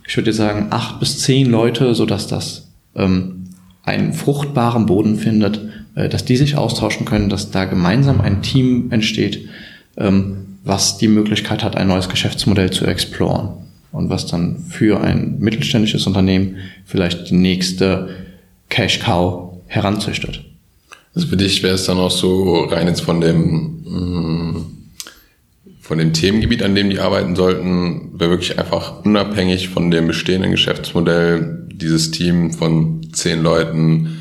ich würde sagen, acht bis zehn Leute, sodass das ähm, einen fruchtbaren Boden findet, äh, dass die sich austauschen können, dass da gemeinsam ein Team entsteht, ähm, was die Möglichkeit hat, ein neues Geschäftsmodell zu exploren und was dann für ein mittelständisches Unternehmen vielleicht die nächste Cash Cow heranzüchtet. Also für dich wäre es dann auch so rein jetzt von dem mm, von dem Themengebiet, an dem die arbeiten sollten, wäre wirklich einfach unabhängig von dem bestehenden Geschäftsmodell dieses Team von zehn Leuten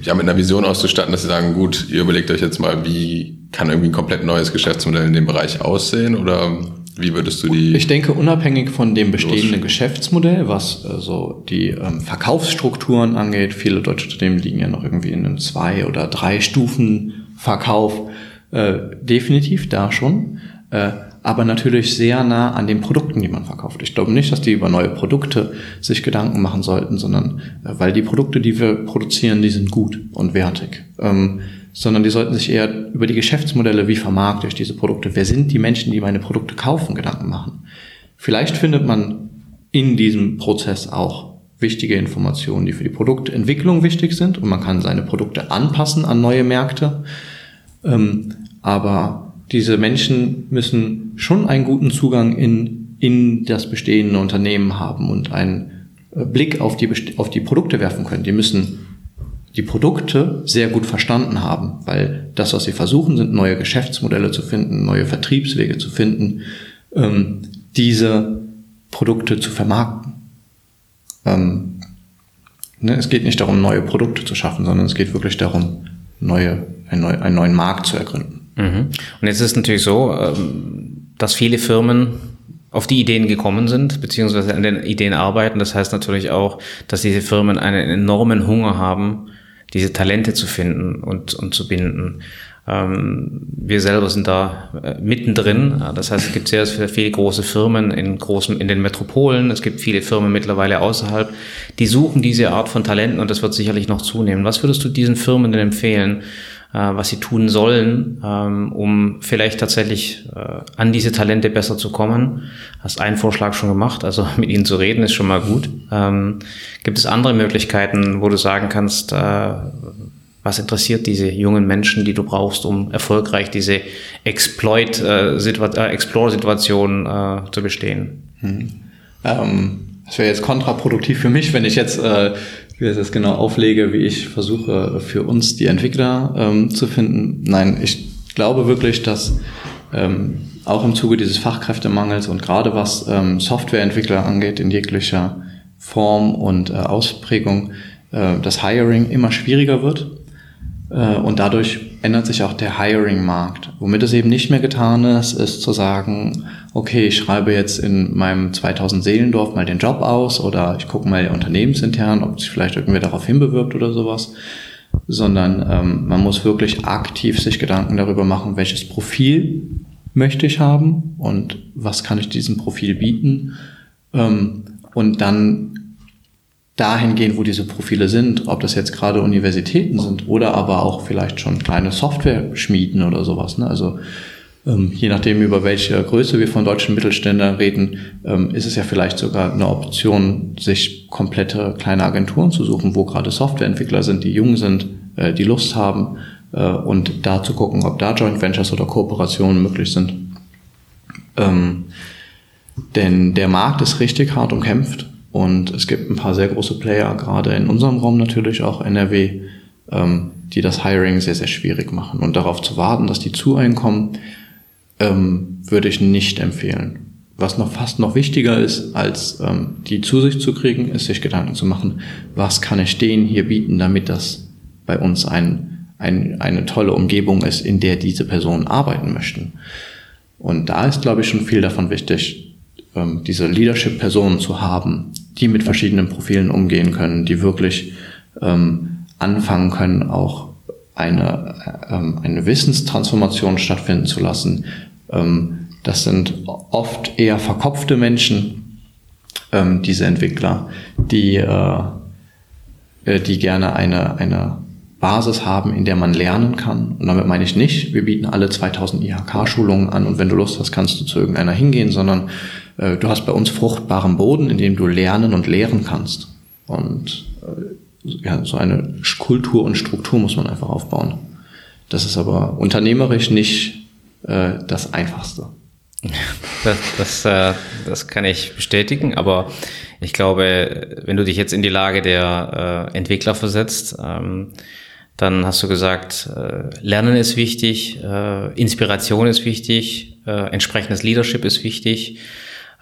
ja mit einer Vision auszustatten, dass sie sagen, gut, ihr überlegt euch jetzt mal, wie kann irgendwie ein komplett neues Geschäftsmodell in dem Bereich aussehen oder wie würdest du die? Ich denke, unabhängig von dem bestehenden Geschäftsmodell, was äh, so also die ähm, Verkaufsstrukturen angeht, viele deutsche Unternehmen liegen ja noch irgendwie in einem zwei- oder drei Stufen Verkauf, äh, definitiv da schon, äh, aber natürlich sehr nah an den Produkten, die man verkauft. Ich glaube nicht, dass die über neue Produkte sich Gedanken machen sollten, sondern äh, weil die Produkte, die wir produzieren, die sind gut und wertig. Ähm, sondern die sollten sich eher über die Geschäftsmodelle, wie vermarkte ich diese Produkte, wer sind die Menschen, die meine Produkte kaufen, Gedanken machen. Vielleicht findet man in diesem Prozess auch wichtige Informationen, die für die Produktentwicklung wichtig sind und man kann seine Produkte anpassen an neue Märkte. Ähm, aber diese Menschen müssen schon einen guten Zugang in, in das bestehende Unternehmen haben und einen äh, Blick auf die, auf die Produkte werfen können. Die müssen die Produkte sehr gut verstanden haben, weil das, was sie versuchen, sind neue Geschäftsmodelle zu finden, neue Vertriebswege zu finden, ähm, diese Produkte zu vermarkten. Ähm, ne, es geht nicht darum, neue Produkte zu schaffen, sondern es geht wirklich darum, neue, einen, neu, einen neuen Markt zu ergründen. Mhm. Und jetzt ist natürlich so, ähm, dass viele Firmen auf die Ideen gekommen sind, beziehungsweise an den Ideen arbeiten. Das heißt natürlich auch, dass diese Firmen einen enormen Hunger haben, diese Talente zu finden und, und zu binden. Ähm, wir selber sind da äh, mittendrin. Das heißt, es gibt sehr, sehr viele große Firmen in großen, in den Metropolen. Es gibt viele Firmen mittlerweile außerhalb, die suchen diese Art von Talenten und das wird sicherlich noch zunehmen. Was würdest du diesen Firmen denn empfehlen? Äh, was sie tun sollen, ähm, um vielleicht tatsächlich äh, an diese Talente besser zu kommen. Hast einen Vorschlag schon gemacht, also *laughs* mit ihnen zu reden ist schon mal gut. Ähm, gibt es andere Möglichkeiten, wo du sagen kannst, äh, was interessiert diese jungen Menschen, die du brauchst, um erfolgreich diese Exploit-Explore-Situation zu bestehen? Hm. Ähm, das wäre jetzt kontraproduktiv für mich, wenn ich jetzt äh, wie ich das genau auflege, wie ich versuche für uns die Entwickler ähm, zu finden. Nein, ich glaube wirklich, dass ähm, auch im Zuge dieses Fachkräftemangels und gerade was ähm, Softwareentwickler angeht in jeglicher Form und äh, Ausprägung, äh, das Hiring immer schwieriger wird. Äh, und dadurch ändert sich auch der Hiring-Markt. Womit es eben nicht mehr getan ist, ist zu sagen, okay, ich schreibe jetzt in meinem 2000 Seelendorf mal den Job aus oder ich gucke mal unternehmensintern, ob sich vielleicht irgendwer darauf hinbewirbt oder sowas, sondern ähm, man muss wirklich aktiv sich Gedanken darüber machen, welches Profil möchte ich haben und was kann ich diesem Profil bieten ähm, und dann dahin gehen, wo diese Profile sind, ob das jetzt gerade Universitäten sind oder aber auch vielleicht schon kleine Software-Schmieden oder sowas. Ne? Also ähm, je nachdem, über welche Größe wir von deutschen Mittelständlern reden, ähm, ist es ja vielleicht sogar eine Option, sich komplette kleine Agenturen zu suchen, wo gerade Softwareentwickler sind, die jung sind, äh, die Lust haben äh, und da zu gucken, ob da Joint Ventures oder Kooperationen möglich sind. Ähm, denn der Markt ist richtig hart umkämpft und es gibt ein paar sehr große Player, gerade in unserem Raum natürlich auch NRW, ähm, die das Hiring sehr, sehr schwierig machen. Und darauf zu warten, dass die zu einkommen, ähm, würde ich nicht empfehlen. Was noch fast noch wichtiger ist, als ähm, die zu sich zu kriegen, ist sich Gedanken zu machen, was kann ich denen hier bieten, damit das bei uns ein, ein, eine tolle Umgebung ist, in der diese Personen arbeiten möchten. Und da ist, glaube ich, schon viel davon wichtig, ähm, diese Leadership-Personen zu haben, die mit verschiedenen Profilen umgehen können, die wirklich ähm, anfangen können, auch eine, ähm, eine Wissenstransformation stattfinden zu lassen. Ähm, das sind oft eher verkopfte Menschen, ähm, diese Entwickler, die, äh, äh die gerne eine, eine Basis haben, in der man lernen kann. Und damit meine ich nicht, wir bieten alle 2000 IHK-Schulungen an und wenn du Lust hast, kannst du zu irgendeiner hingehen, sondern du hast bei uns fruchtbaren Boden, in dem du lernen und lehren kannst. Und äh, ja, so eine Kultur und Struktur muss man einfach aufbauen. Das ist aber unternehmerisch nicht äh, das Einfachste. *laughs* Das, das, äh, das kann ich bestätigen, aber ich glaube, wenn du dich jetzt in die Lage der äh, Entwickler versetzt, ähm, dann hast du gesagt, äh, Lernen ist wichtig, äh, Inspiration ist wichtig, äh, entsprechendes Leadership ist wichtig.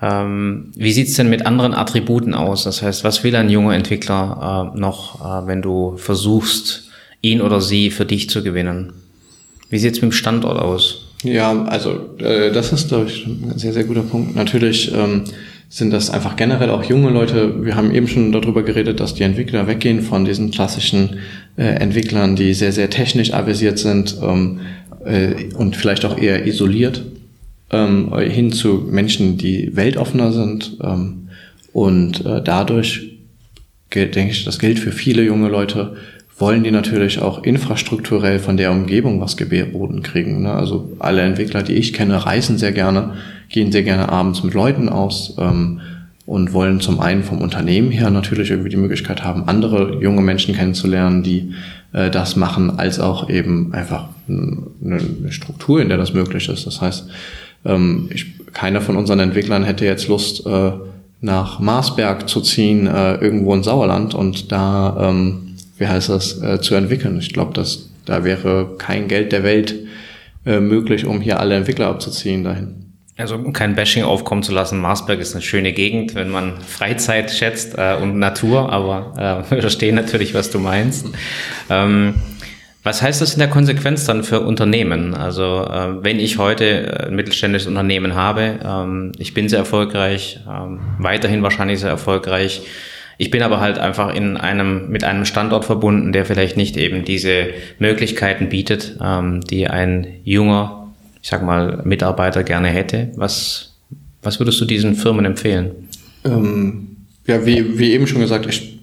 Ähm, wie sieht's denn mit anderen Attributen aus? Das heißt, was will ein junger Entwickler äh, noch, äh, wenn du versuchst, ihn oder sie für dich zu gewinnen? Wie sieht's mit dem Standort aus? Ja, also äh, das ist, glaube ich, ein sehr, sehr guter Punkt. Natürlich ähm, sind das einfach generell auch junge Leute. Wir haben eben schon darüber geredet, dass die Entwickler weggehen von diesen klassischen äh, Entwicklern, die sehr, sehr technisch avisiert sind ähm, äh, und vielleicht auch eher isoliert, ähm, hin zu Menschen, die weltoffener sind. Ähm, und äh, dadurch, denke ich, das gilt für viele junge Leute, wollen die natürlich auch infrastrukturell von der Umgebung was geboten kriegen. Ne? Also alle Entwickler, die ich kenne, reisen sehr gerne, gehen sehr gerne abends mit Leuten aus ähm, und wollen zum einen vom Unternehmen her natürlich irgendwie die Möglichkeit haben, andere junge Menschen kennenzulernen, die äh, das machen, als auch eben einfach eine, Struktur, in der das möglich ist. Das heißt, ähm, ich, keiner von unseren Entwicklern hätte jetzt Lust, äh, nach Marsberg zu ziehen, äh, irgendwo in Sauerland und da ähm, wie heißt das, äh, zu entwickeln. Ich glaube, da wäre kein Geld der Welt äh, möglich, um hier alle Entwickler abzuziehen dahin. Also um kein Bashing aufkommen zu lassen, Marsberg ist eine schöne Gegend, wenn man Freizeit schätzt äh, und Natur, aber äh, *laughs* wir verstehen natürlich, was du meinst. Ähm, was heißt das in der Konsequenz dann für Unternehmen? Also äh, wenn ich heute ein mittelständisches Unternehmen habe, ähm, ich bin sehr erfolgreich, ähm, weiterhin wahrscheinlich sehr erfolgreich, ich bin aber halt einfach in einem, mit einem Standort verbunden, der vielleicht nicht eben diese Möglichkeiten bietet, ähm, die ein junger, ich sag mal, Mitarbeiter gerne hätte. Was, was würdest du diesen Firmen empfehlen? Ähm, ja, wie, wie eben schon gesagt, ich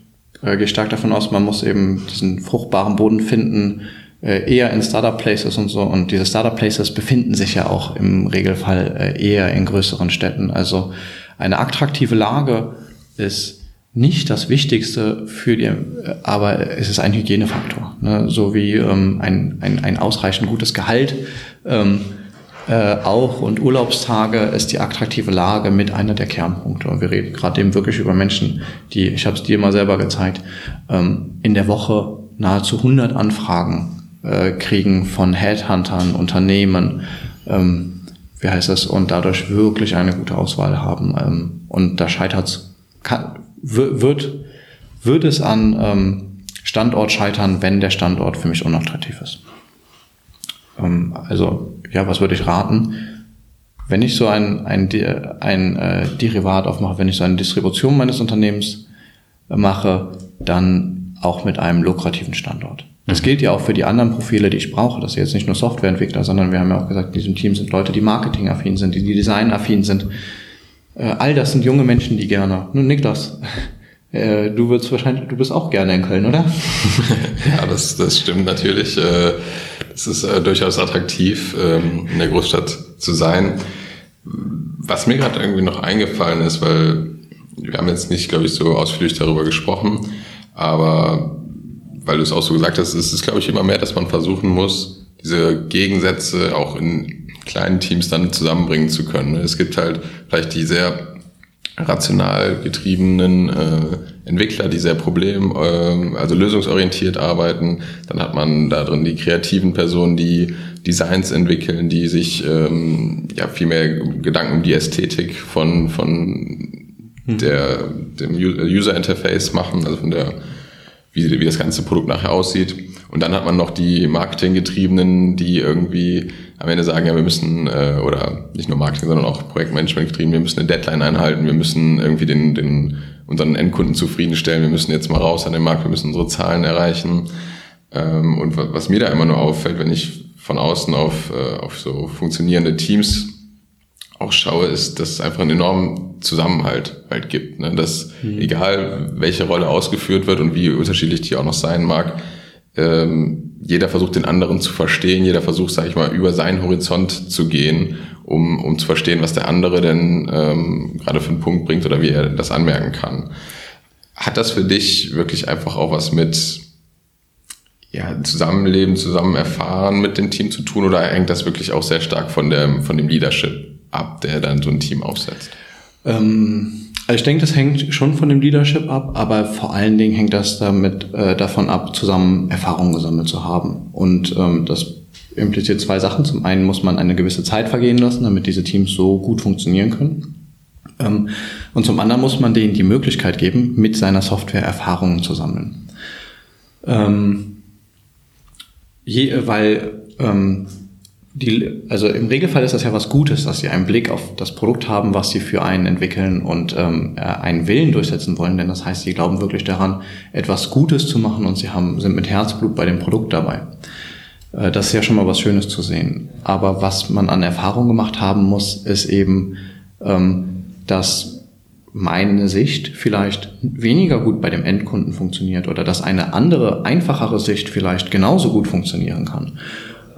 äh, gehe stark davon aus, man muss eben diesen fruchtbaren Boden finden, äh, eher in Startup Places und so. Und diese Startup Places befinden sich ja auch im Regelfall äh, eher in größeren Städten. Also eine attraktive Lage ist nicht das Wichtigste für die, aber es ist ein Hygienefaktor. Ne? So wie ähm, ein, ein, ein ausreichend gutes Gehalt ähm, äh, auch und Urlaubstage ist die attraktive Lage mit einer der Kernpunkte. Und wir reden gerade eben wirklich über Menschen, die, ich habe es dir mal selber gezeigt, ähm, in der Woche nahezu 100 Anfragen äh, kriegen von Headhuntern, Unternehmen, ähm, wie heißt das, und dadurch wirklich eine gute Auswahl haben. Ähm, und da scheitert es wird, wird es an ähm, Standort scheitern, wenn der Standort für mich unattraktiv ist. Ähm, also, ja, was würde ich raten? Wenn ich so ein, ein, ein äh, Derivat aufmache, wenn ich so eine Distribution meines Unternehmens mache, dann auch mit einem lukrativen Standort. Das mhm. gilt ja auch für die anderen Profile, die ich brauche. Das sind jetzt nicht nur Softwareentwickler, sondern wir haben ja auch gesagt, in diesem Team sind Leute, die marketingaffin sind, die designaffin sind, äh, all das sind junge Menschen, die gerne. Nun, Niklas, *laughs* äh, du wirst wahrscheinlich, du bist auch gerne in Köln, oder? *laughs* ja, das, das stimmt natürlich. Äh, es ist durchaus attraktiv, ähm, in der Großstadt zu sein. Was mir gerade irgendwie noch eingefallen ist, weil wir haben jetzt nicht, glaube ich, so ausführlich darüber gesprochen, aber weil du es auch so gesagt hast, ist es, glaube ich, immer mehr, dass man versuchen muss, diese Gegensätze auch in kleinen Teams dann zusammenbringen zu können. Es gibt halt vielleicht die sehr rational getriebenen äh, Entwickler, die sehr problem, äh, also lösungsorientiert arbeiten. Dann hat man da drin die kreativen Personen, die Designs entwickeln, die sich ähm, ja viel mehr Gedanken um die Ästhetik von von hm. der dem User Interface machen, also von der wie, wie das ganze Produkt nachher aussieht. Und dann hat man noch die Marketinggetriebenen, die irgendwie am Ende sagen, ja, wir müssen, äh, oder nicht nur Marketing, sondern auch Projektmanagement getrieben, wir müssen eine Deadline einhalten, wir müssen irgendwie den, den unseren Endkunden zufriedenstellen, wir müssen jetzt mal raus an den Markt, wir müssen unsere Zahlen erreichen. Ähm, und was mir da immer nur auffällt, wenn ich von außen auf, äh, auf so funktionierende Teams auch schaue, ist, dass es einfach einen enormen Zusammenhalt halt gibt. Ne? Dass mhm. egal welche Rolle ausgeführt wird und wie unterschiedlich die auch noch sein mag, ähm, jeder versucht den anderen zu verstehen, jeder versucht, sage ich mal, über seinen Horizont zu gehen um, um zu verstehen, was der andere denn ähm, gerade für einen Punkt bringt oder wie er das anmerken kann. Hat das für dich wirklich einfach auch was mit ja, Zusammenleben, zusammen erfahren mit dem Team zu tun oder hängt das wirklich auch sehr stark von, der, von dem Leadership ab, der dann so ein Team aufsetzt? Ähm, also ich denke, das hängt schon von dem Leadership ab, aber vor allen Dingen hängt das damit äh, davon ab, zusammen Erfahrungen gesammelt zu haben. Und ähm, das impliziert zwei Sachen. Zum einen muss man eine gewisse Zeit vergehen lassen, damit diese Teams so gut funktionieren können. Ähm, und zum anderen muss man denen die Möglichkeit geben, mit seiner Software Erfahrungen zu sammeln. Ähm, je, weil ähm, die, also im Regelfall ist das ja was Gutes, dass sie einen Blick auf das Produkt haben, was sie für einen entwickeln und ähm, äh, einen Willen durchsetzen wollen, denn das heißt, sie glauben wirklich daran, etwas Gutes zu machen und sie haben, sind mit Herzblut bei dem Produkt dabei. Äh, das ist ja schon mal was Schönes zu sehen. Aber was man an Erfahrung gemacht haben muss, ist eben, ähm, dass meine Sicht vielleicht weniger gut bei dem Endkunden funktioniert oder dass eine andere, einfachere Sicht vielleicht genauso gut funktionieren kann.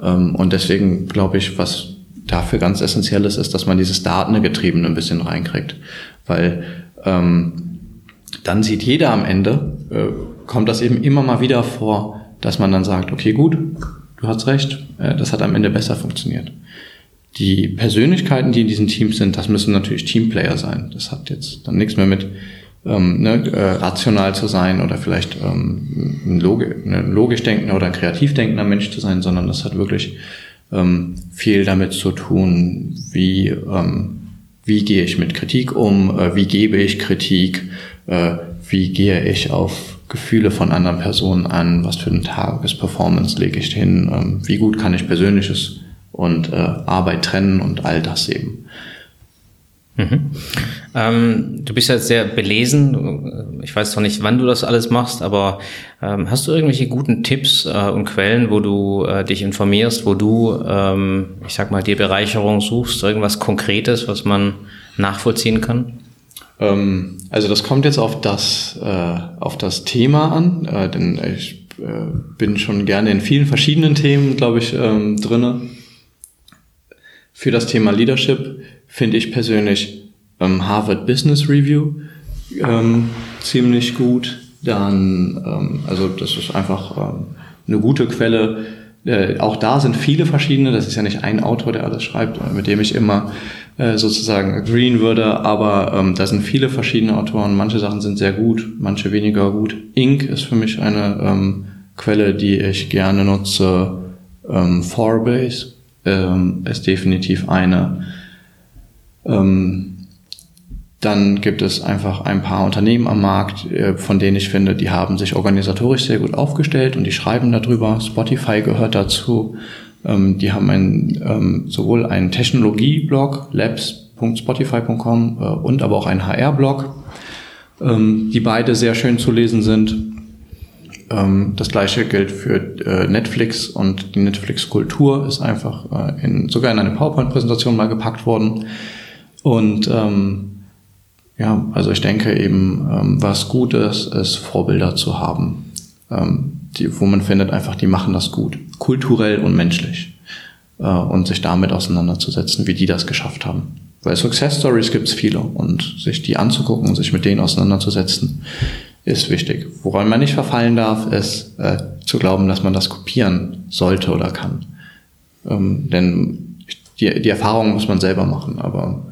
Ähm, und deswegen glaube ich, was dafür ganz essentiell ist, ist, dass man dieses Datengetriebene ein bisschen reinkriegt. Weil ähm, dann sieht jeder am Ende, äh, kommt das eben immer mal wieder vor, dass man dann sagt, okay, gut, du hast recht, äh, das hat am Ende besser funktioniert. Die Persönlichkeiten, die in diesen Teams sind, das müssen natürlich Teamplayer sein. Das hat jetzt dann nichts mehr mit ähm, ne, äh, rational zu sein oder vielleicht ähm, ein, Logi ein logisch denkender oder ein kreativ denkender Mensch zu sein, sondern das hat wirklich ähm, viel damit zu tun, wie, ähm, wie gehe ich mit Kritik um, äh, wie gebe ich Kritik, äh, wie gehe ich auf Gefühle von anderen Personen an, was für eine Tagesperformance lege ich hin, ähm, wie gut kann ich Persönliches und äh, Arbeit trennen und all das eben. Mhm. Ähm, du bist ja sehr belesen. Ich weiß zwar nicht, wann du das alles machst, aber ähm, hast du irgendwelche guten Tipps äh, und Quellen, wo du äh, dich informierst, wo du, ähm, ich sag mal, dir Bereicherung suchst, irgendwas Konkretes, was man nachvollziehen kann? Ähm, also das kommt jetzt auf das, äh, auf das Thema an, äh, denn ich äh, bin schon gerne in vielen verschiedenen Themen, glaube ich, ähm, drinne. Für das Thema Leadership finde ich persönlich ähm, Harvard Business Review ähm, ziemlich gut. Dann, ähm, also das ist einfach ähm, eine gute Quelle. Äh, auch da sind viele verschiedene. Das ist ja nicht ein Autor, der alles schreibt, mit dem ich immer äh, sozusagen agreeen würde. Aber ähm, da sind viele verschiedene Autoren. Manche Sachen sind sehr gut, manche weniger gut. Inc. ist für mich eine ähm, Quelle, die ich gerne nutze. Ähm, Forbase ähm, ist definitiv eine. Ähm, dann gibt es einfach ein paar Unternehmen am Markt, äh, von denen ich finde, die haben sich organisatorisch sehr gut aufgestellt und die schreiben darüber. Spotify gehört dazu. Ähm, die haben ein, ähm, sowohl einen Technologie-Blog, labs.spotify.com äh, und aber auch einen HR-Blog, die beide sehr schön zu lesen sind. Das gleiche gilt für äh, Netflix und die Netflix-Kultur ist einfach in, sogar in eine PowerPoint-Präsentation mal gepackt worden. Und ähm, ja, also ich denke eben, ähm, was gut ist, ist Vorbilder zu haben, ähm, die, wo man findet einfach, die machen das gut, kulturell und menschlich. Äh, und sich damit auseinanderzusetzen, wie die das geschafft haben. Weil Success Stories gibt's viele und sich die anzugucken und sich mit denen auseinanderzusetzen, ist wichtig. Woran man nicht verfallen darf, ist äh, zu glauben, dass man das kopieren sollte oder kann. Ähm, denn die, die Erfahrung muss man selber machen, aber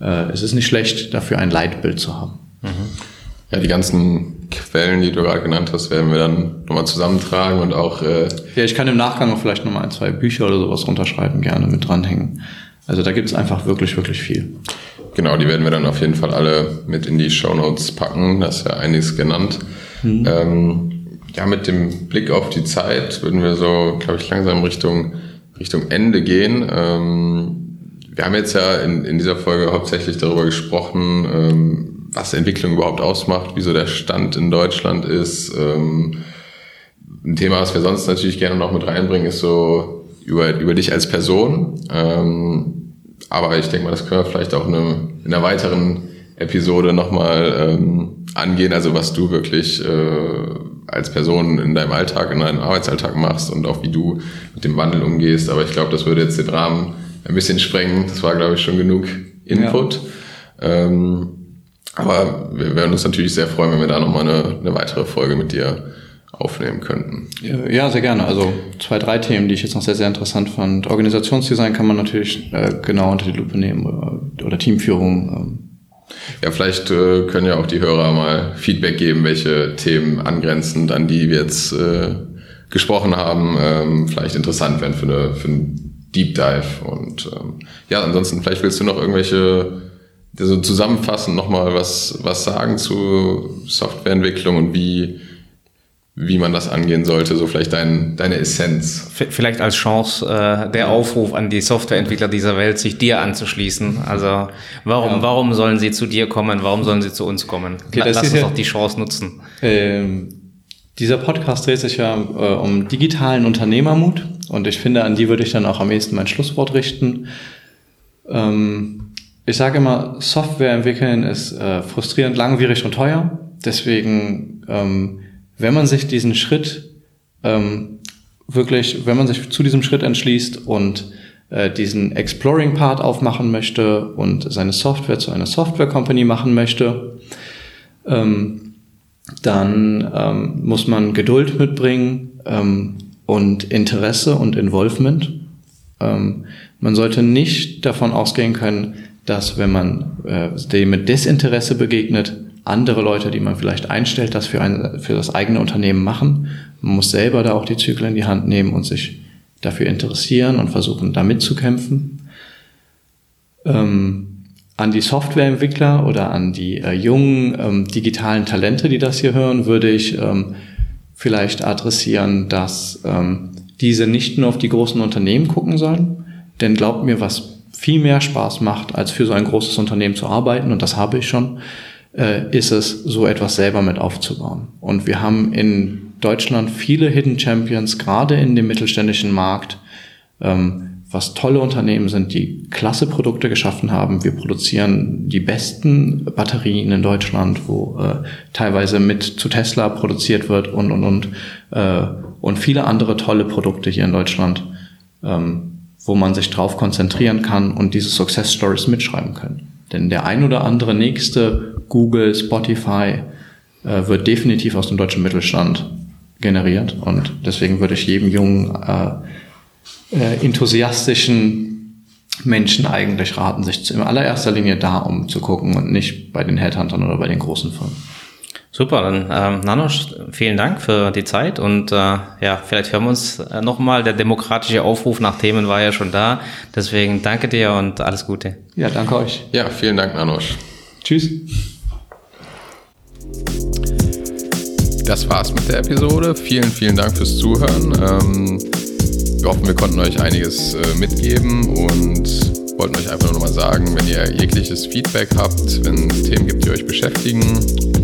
äh, es ist nicht schlecht, dafür ein Leitbild zu haben. Mhm. Ja, die ganzen Quellen, die du gerade genannt hast, werden wir dann nochmal zusammentragen und auch. Äh ja, ich kann im Nachgang auch vielleicht nochmal ein, zwei Bücher oder sowas runterschreiben, gerne mit dranhängen. Also da gibt es einfach wirklich, wirklich viel. Genau, die werden wir dann auf jeden Fall alle mit in die Show Notes packen. Das ist ja einiges genannt. Mhm. Ähm, ja, mit dem Blick auf die Zeit würden wir so, glaube ich, langsam Richtung, Richtung Ende gehen. Ähm, wir haben jetzt ja in, in dieser Folge hauptsächlich darüber gesprochen, ähm, was Entwicklung überhaupt ausmacht, wieso der Stand in Deutschland ist. Ähm, ein Thema, was wir sonst natürlich gerne noch mit reinbringen, ist so über, über dich als Person. Ähm, aber ich denke mal, das können wir vielleicht auch in, eine, in einer weiteren Episode nochmal ähm, angehen, also was du wirklich äh, als Person in deinem Alltag, in deinem Arbeitsalltag machst und auch wie du mit dem Wandel umgehst. Aber ich glaube, das würde jetzt den Rahmen ein bisschen sprengen. Das war, glaube ich, schon genug Input. Ja. Ähm, aber wir werden uns natürlich sehr freuen, wenn wir da nochmal eine, eine weitere Folge mit dir aufnehmen könnten. Ja, sehr gerne. Also zwei, drei Themen, die ich jetzt noch sehr, sehr interessant fand. Organisationsdesign kann man natürlich äh, genau unter die Lupe nehmen oder, oder Teamführung. Ähm. Ja, vielleicht äh, können ja auch die Hörer mal Feedback geben, welche Themen angrenzend an die wir jetzt äh, gesprochen haben, ähm, vielleicht interessant werden für, eine, für einen Deep Dive. Und ähm, ja, ansonsten vielleicht willst du noch irgendwelche so zusammenfassend nochmal was, was sagen zu Softwareentwicklung und wie wie man das angehen sollte, so vielleicht dein, deine Essenz. Vielleicht als Chance äh, der Aufruf an die Softwareentwickler dieser Welt, sich dir anzuschließen. Also warum, ja. warum sollen sie zu dir kommen? Warum sollen sie zu uns kommen? Okay, Lass uns ja, doch die Chance nutzen. Ähm, dieser Podcast dreht sich ja äh, um digitalen Unternehmermut und ich finde, an die würde ich dann auch am ehesten mein Schlusswort richten. Ähm, ich sage immer, Software entwickeln ist äh, frustrierend, langwierig und teuer. Deswegen ähm, wenn man sich diesen Schritt ähm, wirklich, wenn man sich zu diesem Schritt entschließt und äh, diesen Exploring-Part aufmachen möchte und seine Software zu einer Software-Company machen möchte, ähm, dann ähm, muss man Geduld mitbringen ähm, und Interesse und Involvement. Ähm, man sollte nicht davon ausgehen können, dass wenn man äh, dem mit Desinteresse begegnet, andere Leute, die man vielleicht einstellt, das für, ein, für das eigene Unternehmen machen. Man muss selber da auch die Zügel in die Hand nehmen und sich dafür interessieren und versuchen, da mitzukämpfen. Ähm, an die Softwareentwickler oder an die äh, jungen ähm, digitalen Talente, die das hier hören, würde ich ähm, vielleicht adressieren, dass ähm, diese nicht nur auf die großen Unternehmen gucken sollen, denn glaubt mir, was viel mehr Spaß macht, als für so ein großes Unternehmen zu arbeiten, und das habe ich schon, äh, ist es, so etwas selber mit aufzubauen. Und wir haben in Deutschland viele Hidden Champions, gerade in dem mittelständischen Markt, ähm, was tolle Unternehmen sind, die klasse Produkte geschaffen haben. Wir produzieren die besten Batterien in Deutschland, wo äh, teilweise mit zu Tesla produziert wird und und und äh, und viele andere tolle Produkte hier in Deutschland, ähm, wo man sich drauf konzentrieren kann und diese Success Stories mitschreiben können. Denn der ein oder andere nächste Google, Spotify äh, wird definitiv aus dem deutschen Mittelstand generiert. Und deswegen würde ich jedem jungen, äh, äh, enthusiastischen Menschen eigentlich raten, sich in allererster Linie da umzugucken und nicht bei den Headhuntern oder bei den großen Firmen. Super, dann ähm, Nanosch, vielen Dank für die Zeit und äh, ja, vielleicht hören wir uns äh, nochmal. Der demokratische Aufruf nach Themen war ja schon da. Deswegen danke dir und alles Gute. Ja, danke euch. Ja, vielen Dank, Nanosch. Tschüss. Das war's mit der Episode. Vielen, vielen Dank fürs Zuhören. Ähm, wir hoffen, wir konnten euch einiges äh, mitgeben und wollten euch einfach nur nochmal sagen, wenn ihr jegliches Feedback habt, wenn es Themen gibt, die euch beschäftigen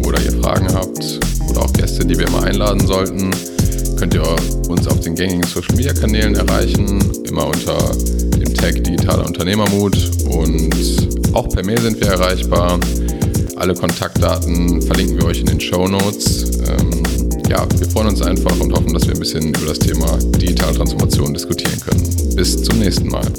oder ihr Fragen habt oder auch Gäste, die wir mal einladen sollten, könnt ihr uns auf den gängigen Social Media Kanälen erreichen, immer unter dem Tag Digitaler Unternehmermut und auch per Mail sind wir erreichbar. Alle Kontaktdaten verlinken wir euch in den Show Notes. Ja, wir freuen uns einfach und hoffen, dass wir ein bisschen über das Thema digitale Transformation diskutieren können. Bis zum nächsten Mal.